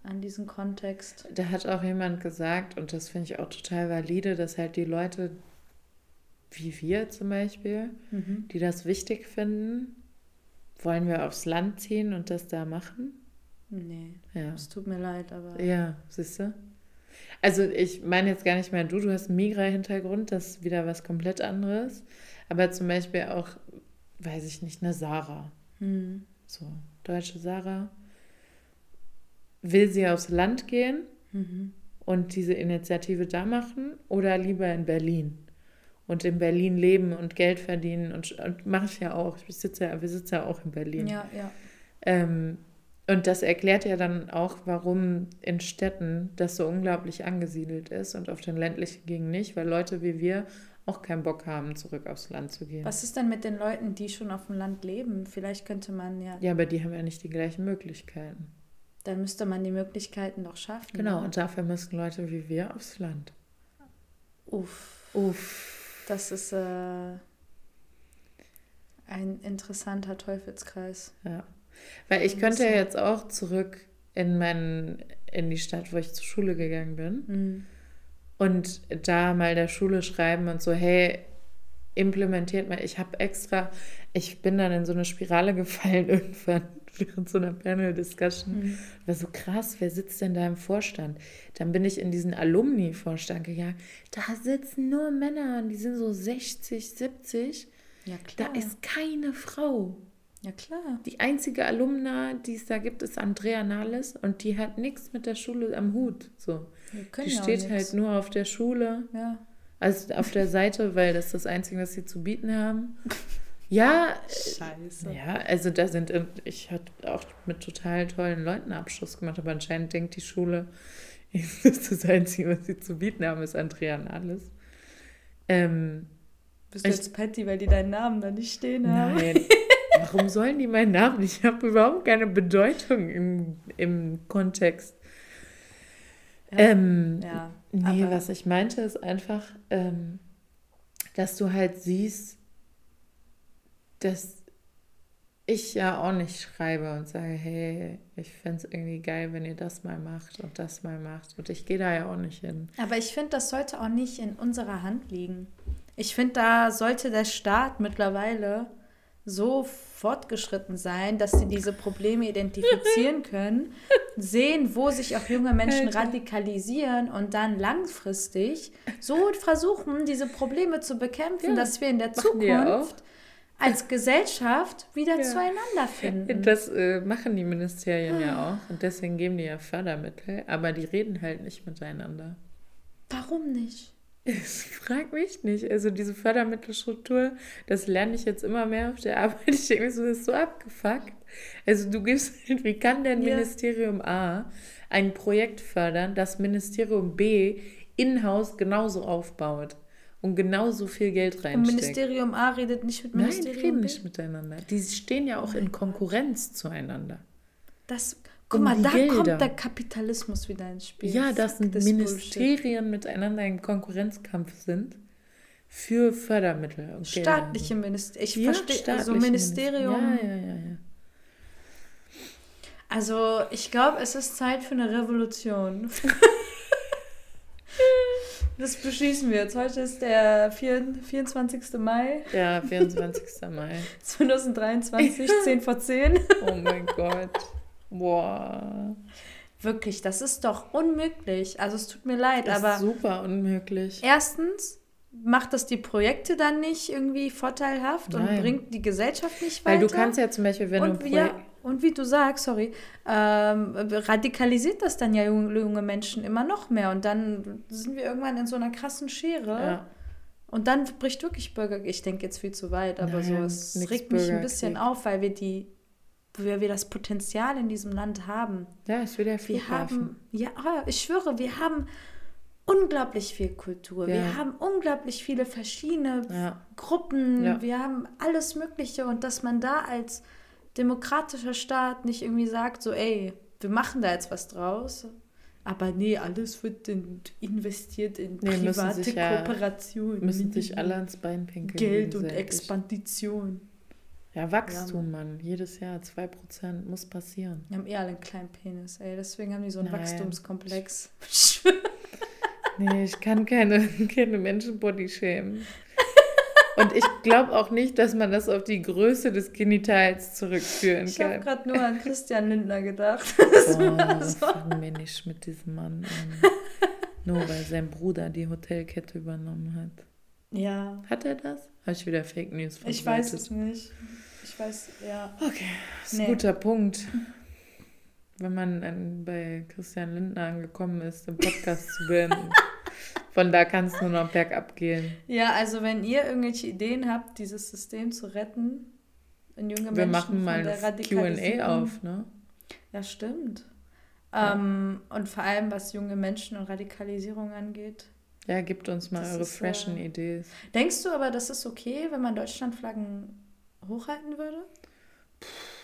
äh, An diesen Kontext. da hat auch jemand gesagt, und das finde ich auch total valide, dass halt die Leute, wie wir zum Beispiel, Mhm. die das wichtig finden, wollen wir aufs Land ziehen und das da machen? Nee, Ja. es tut mir leid, aber. Ja, siehst du? Also ich meine jetzt gar nicht mehr du, du hast einen Migra-Hintergrund, das ist wieder was komplett anderes. Aber zum Beispiel auch, weiß ich nicht, eine Sarah, Hm. so deutsche Sarah, will sie aufs Land gehen Mhm. und diese Initiative da machen oder lieber in Berlin? Und in Berlin leben und Geld verdienen und, und mache ich ja auch. Ich sitze ja, wir sitzen ja auch in Berlin. Ja, ja. Ähm, und das erklärt ja dann auch, warum in Städten das so unglaublich angesiedelt ist und auf den ländlichen Gegenden nicht, weil Leute wie wir auch keinen Bock haben, zurück aufs Land zu gehen. Was ist denn mit den Leuten, die schon auf dem Land leben? Vielleicht könnte man ja, Ja, aber die haben ja nicht die gleichen Möglichkeiten. dann müsste man die Möglichkeiten doch schaffen. Genau, ne? und dafür müssen Leute wie wir aufs Land. Uff, Uff. das ist äh, ein interessanter Teufelskreis. Ja. Weil ich könnte ja jetzt auch zurück in, meinen, in die Stadt, wo ich zur Schule gegangen bin. Mhm. und da mal der Schule schreiben und so, hey, implementiert mal. Ich habe extra, ich bin dann in so eine Spirale gefallen irgendwann während so einer Panel-Discussion. Mhm. War so krass, wer sitzt denn da im Vorstand? Dann bin ich in diesen Alumni-Vorstand gegangen. Da sitzen nur Männer und die sind so 60, 70. Ja, klar. Da ist keine Frau. Ja, klar. Die einzige Alumna, die es da gibt, ist Andrea Nahles und die hat nichts mit der Schule am Hut. So. Die steht halt nur auf der Schule, Ja. also auf der Seite, weil das ist das Einzige, was sie zu bieten haben. Ja, Scheiße. ja, also da sind, ich habe auch mit total tollen Leuten Abschluss gemacht, aber anscheinend denkt die Schule, das ist das Einzige, was sie zu bieten haben, ist Andrea Nahles. Ähm, Bist du Ich- jetzt Patty, weil die deinen Namen da nicht stehen haben? Nein. Warum sollen die meinen Namen? Ich habe überhaupt keine Bedeutung im, im Kontext. Ja. Ähm, Ja. nee, aber- was ich meinte, ist einfach, ähm, dass du halt siehst, dass ich ja auch nicht schreibe und sage, hey, ich fände es irgendwie geil, wenn ihr das mal macht und das mal macht. Und ich gehe da ja auch nicht hin. Aber ich finde, das sollte auch nicht in unserer Hand liegen. Ich finde, da sollte der Staat mittlerweile so fortgeschritten sein, dass sie diese Probleme identifizieren können, sehen, wo sich auch junge Menschen radikalisieren und dann langfristig so versuchen, diese Probleme zu bekämpfen, Ja, dass wir in der Zukunft als Gesellschaft wieder Ja. zueinander finden. Das äh, machen die Ministerien ja auch und deswegen geben die ja Fördermittel, aber die reden halt nicht miteinander. Warum nicht? Ich frag mich nicht. Also diese Fördermittelstruktur, das lerne ich jetzt immer mehr auf der Arbeit. Ich denke mir so, das ist so abgefuckt. Also du gibst, wie kann denn Ja. Ministerium A ein Projekt fördern, das Ministerium B in-house genauso aufbaut und genauso viel Geld Und reinsteckt? Ministerium A redet nicht mit Nein, die Ministerium reden B. nicht miteinander. Die stehen ja auch in Konkurrenz zueinander. Das, guck Um mal, da Gelder. kommt der Kapitalismus wieder ins Spiel. Ja, dass Fuck this Bullshit. Ministerien miteinander im Konkurrenzkampf sind für Fördermittel. und Gelder. Staatliche Ministerien. Ich Ja, verstehe, also Ministerium. Minister- Ja, ja, ja, ja. Also, ich glaube, es ist Zeit für eine Revolution. das beschließen wir jetzt. Heute ist der 4, 24. Mai Ja, 24. Mai. 2023, 10 vor 10. Oh mein Gott. Boah. Wirklich, das ist doch unmöglich. Also, es tut mir leid, Das aber ist super unmöglich. erstens macht das die Projekte dann nicht irgendwie vorteilhaft und Nein. bringt die Gesellschaft nicht weiter. Weil du kannst ja zum Beispiel, wenn und, du ja, und wie du sagst, sorry, ähm, radikalisiert das dann ja junge, junge Menschen immer noch mehr. Und dann sind wir irgendwann in so einer krassen Schere. Ja. Und dann bricht wirklich Bürger. Ich denke jetzt viel zu weit, aber so, Nein, es regt mich ein bisschen auf, weil wir die, weil wir das Potenzial in diesem Land haben. ja, ist wieder Wir Flughafen. haben, ja, ah, ich schwöre, wir haben unglaublich viel Kultur. Ja. Wir haben unglaublich viele verschiedene Ja. Gruppen. Ja. Wir haben alles Mögliche. Und dass man da als demokratischer Staat nicht irgendwie sagt, so, ey, wir machen da jetzt was draus. Aber nee, alles wird in, investiert in Nee, müssen private sich ja- Kooperationen. Müssen sich alle ans Bein pinkeln. Geld und. Expandition. Ja, Wachstum, Mann. Jedes Jahr 2% muss passieren. Die haben eh alle einen kleinen Penis, ey. Deswegen haben die so einen Nein. Wachstumskomplex. Nee, ich kann keine, keine Menschenbody schämen. Und ich glaube auch nicht, dass man das auf die Größe des Genitals zurückführen Ich habe kann. gerade nur an Christian Lindner gedacht. Boah, fangen wir nicht mit diesem Mann an. Nur weil sein Bruder die Hotelkette übernommen hat. Ja, Hat er das? Habe ich wieder Fake News ich weiß es nicht. Ich weiß, ja. Okay, das ist Nee. ein guter Punkt. Wenn man bei Christian Lindner angekommen ist, den Podcast zu beenden. Von da kann es nur noch bergab gehen. Ja, also wenn ihr irgendwelche Ideen habt, dieses System zu retten, in junge Wir Menschen machen mal ein QA auf, ne? Ja, stimmt. Ja. Ähm, und vor allem, was junge Menschen und Radikalisierung angeht. Ja, gebt uns mal Das eure ist, freshen äh, Ideen. Denkst du aber, das ist okay, wenn man Deutschlandflaggen hochhalten würde?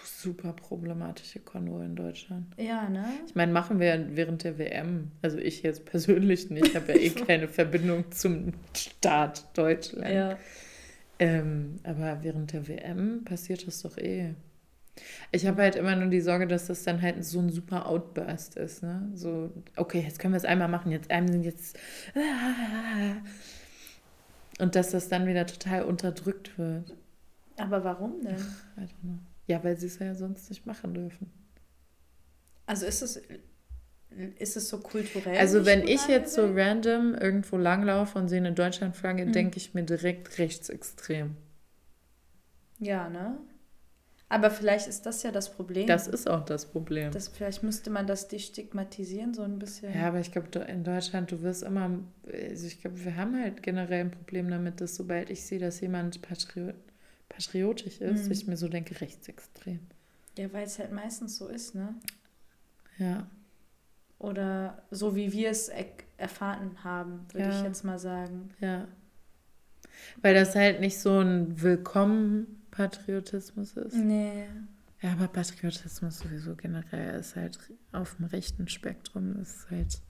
Super problematische Konvoi in Deutschland. Ja, ne? Ich meine, machen wir während der WM. Also ich jetzt persönlich nicht. Ich habe ja eh keine Verbindung zum Staat Deutschland. Ja. Ähm, aber während der WM passiert das doch eh. Ich habe halt immer nur die Sorge, dass das dann halt so ein super Outburst ist. Ne? So, okay, jetzt können wir es einmal machen, jetzt einem jetzt. Und dass das dann wieder total unterdrückt wird. Aber warum denn? I don't know. Ja, weil sie es ja sonst nicht machen dürfen. Also ist es, ist es so kulturell? Also wenn ich jetzt so random irgendwo langlaufe und sehe eine Deutschlandflagge, Mhm. denke ich mir direkt rechtsextrem. Ja, ne? Aber vielleicht ist das ja das Problem. Das ist auch das Problem. Das, vielleicht müsste man das destigmatisieren, so ein bisschen. Ja, aber ich glaube, in Deutschland, du wirst immer, also ich glaube, wir haben halt generell ein Problem damit, dass sobald ich sehe, dass jemand patriot, patriotisch ist, Mhm. ich mir so denke, rechtsextrem. Ja, weil es halt meistens so ist, ne? Ja. Oder so wie wir es er erfahren haben, würde Ja. ich jetzt mal sagen. Ja. Weil das halt nicht so ein Willkommen-Patriotismus ist. Nee. Ja, aber Patriotismus sowieso generell ist halt auf dem rechten Spektrum. Ist halt,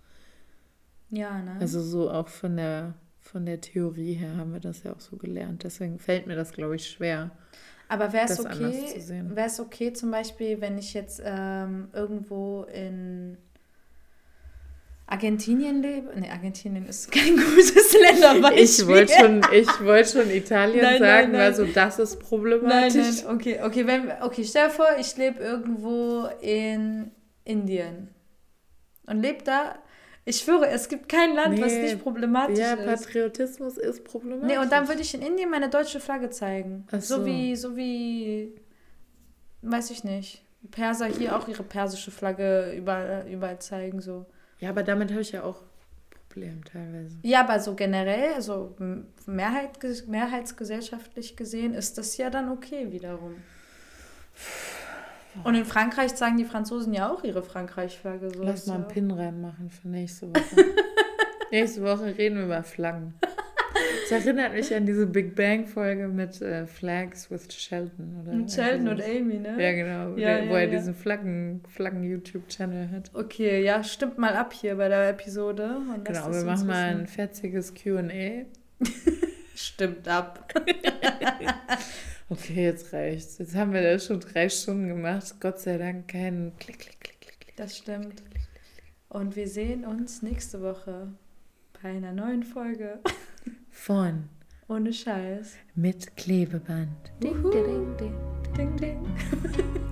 Ja, ne? also so auch von der, von der Theorie her haben wir das ja auch so gelernt. Deswegen fällt mir das, glaube ich, schwer. Aber wäre es okay, wäre es okay zum Beispiel, wenn ich jetzt ähm, irgendwo in Argentinien lebe? Nee, Argentinien ist kein gutes Länderbeispiel. Ich wollte schon, ich wollte schon Italien Nein, sagen, nein, nein. also das ist Nein, problematisch. nein, okay, okay, wenn, okay, stell dir vor, ich lebe irgendwo in Indien und lebe da. Ich schwöre, es gibt kein Land, was Nee. nicht problematisch Ja, ist. Patriotismus ist problematisch. Nee, und dann würde ich in Indien meine deutsche Flagge zeigen. Ach so. so. wie, so wie, weiß ich nicht. Perser hier auch ihre persische Flagge überall, überall zeigen, so. Ja, aber damit habe ich ja auch Probleme teilweise. Ja, aber so generell, also Mehrheit, mehrheitsgesellschaftlich gesehen, ist das ja dann okay wiederum. Und in Frankreich zeigen die Franzosen ja auch ihre Frankreich-Flagge. So Lass mal einen Pin reinmachen für nächste Woche. nächste Woche reden wir über Flaggen. Das erinnert mich an diese Big Bang-Folge mit äh, Flags with Sheldon. Oder Und Sheldon und Amy, ne? Ja, genau. Ja, der, wo ja, er ja. diesen Flaggen- Flaggen-YouTube-Channel hat. Okay, ja, stimmt mal ab hier bei der Episode. Genau, wir machen mal ein fetziges Q&A. Stimmt ab. Okay, jetzt reicht's. Jetzt haben wir das schon drei Stunden gemacht. Gott sei Dank kein Klick, Klick, Klick, Klick, Klick. Das stimmt. Und wir sehen uns nächste Woche bei einer neuen Folge. Von Ohne Scheiß. mit Klebeband. Ding, ding, ding, ding, ding.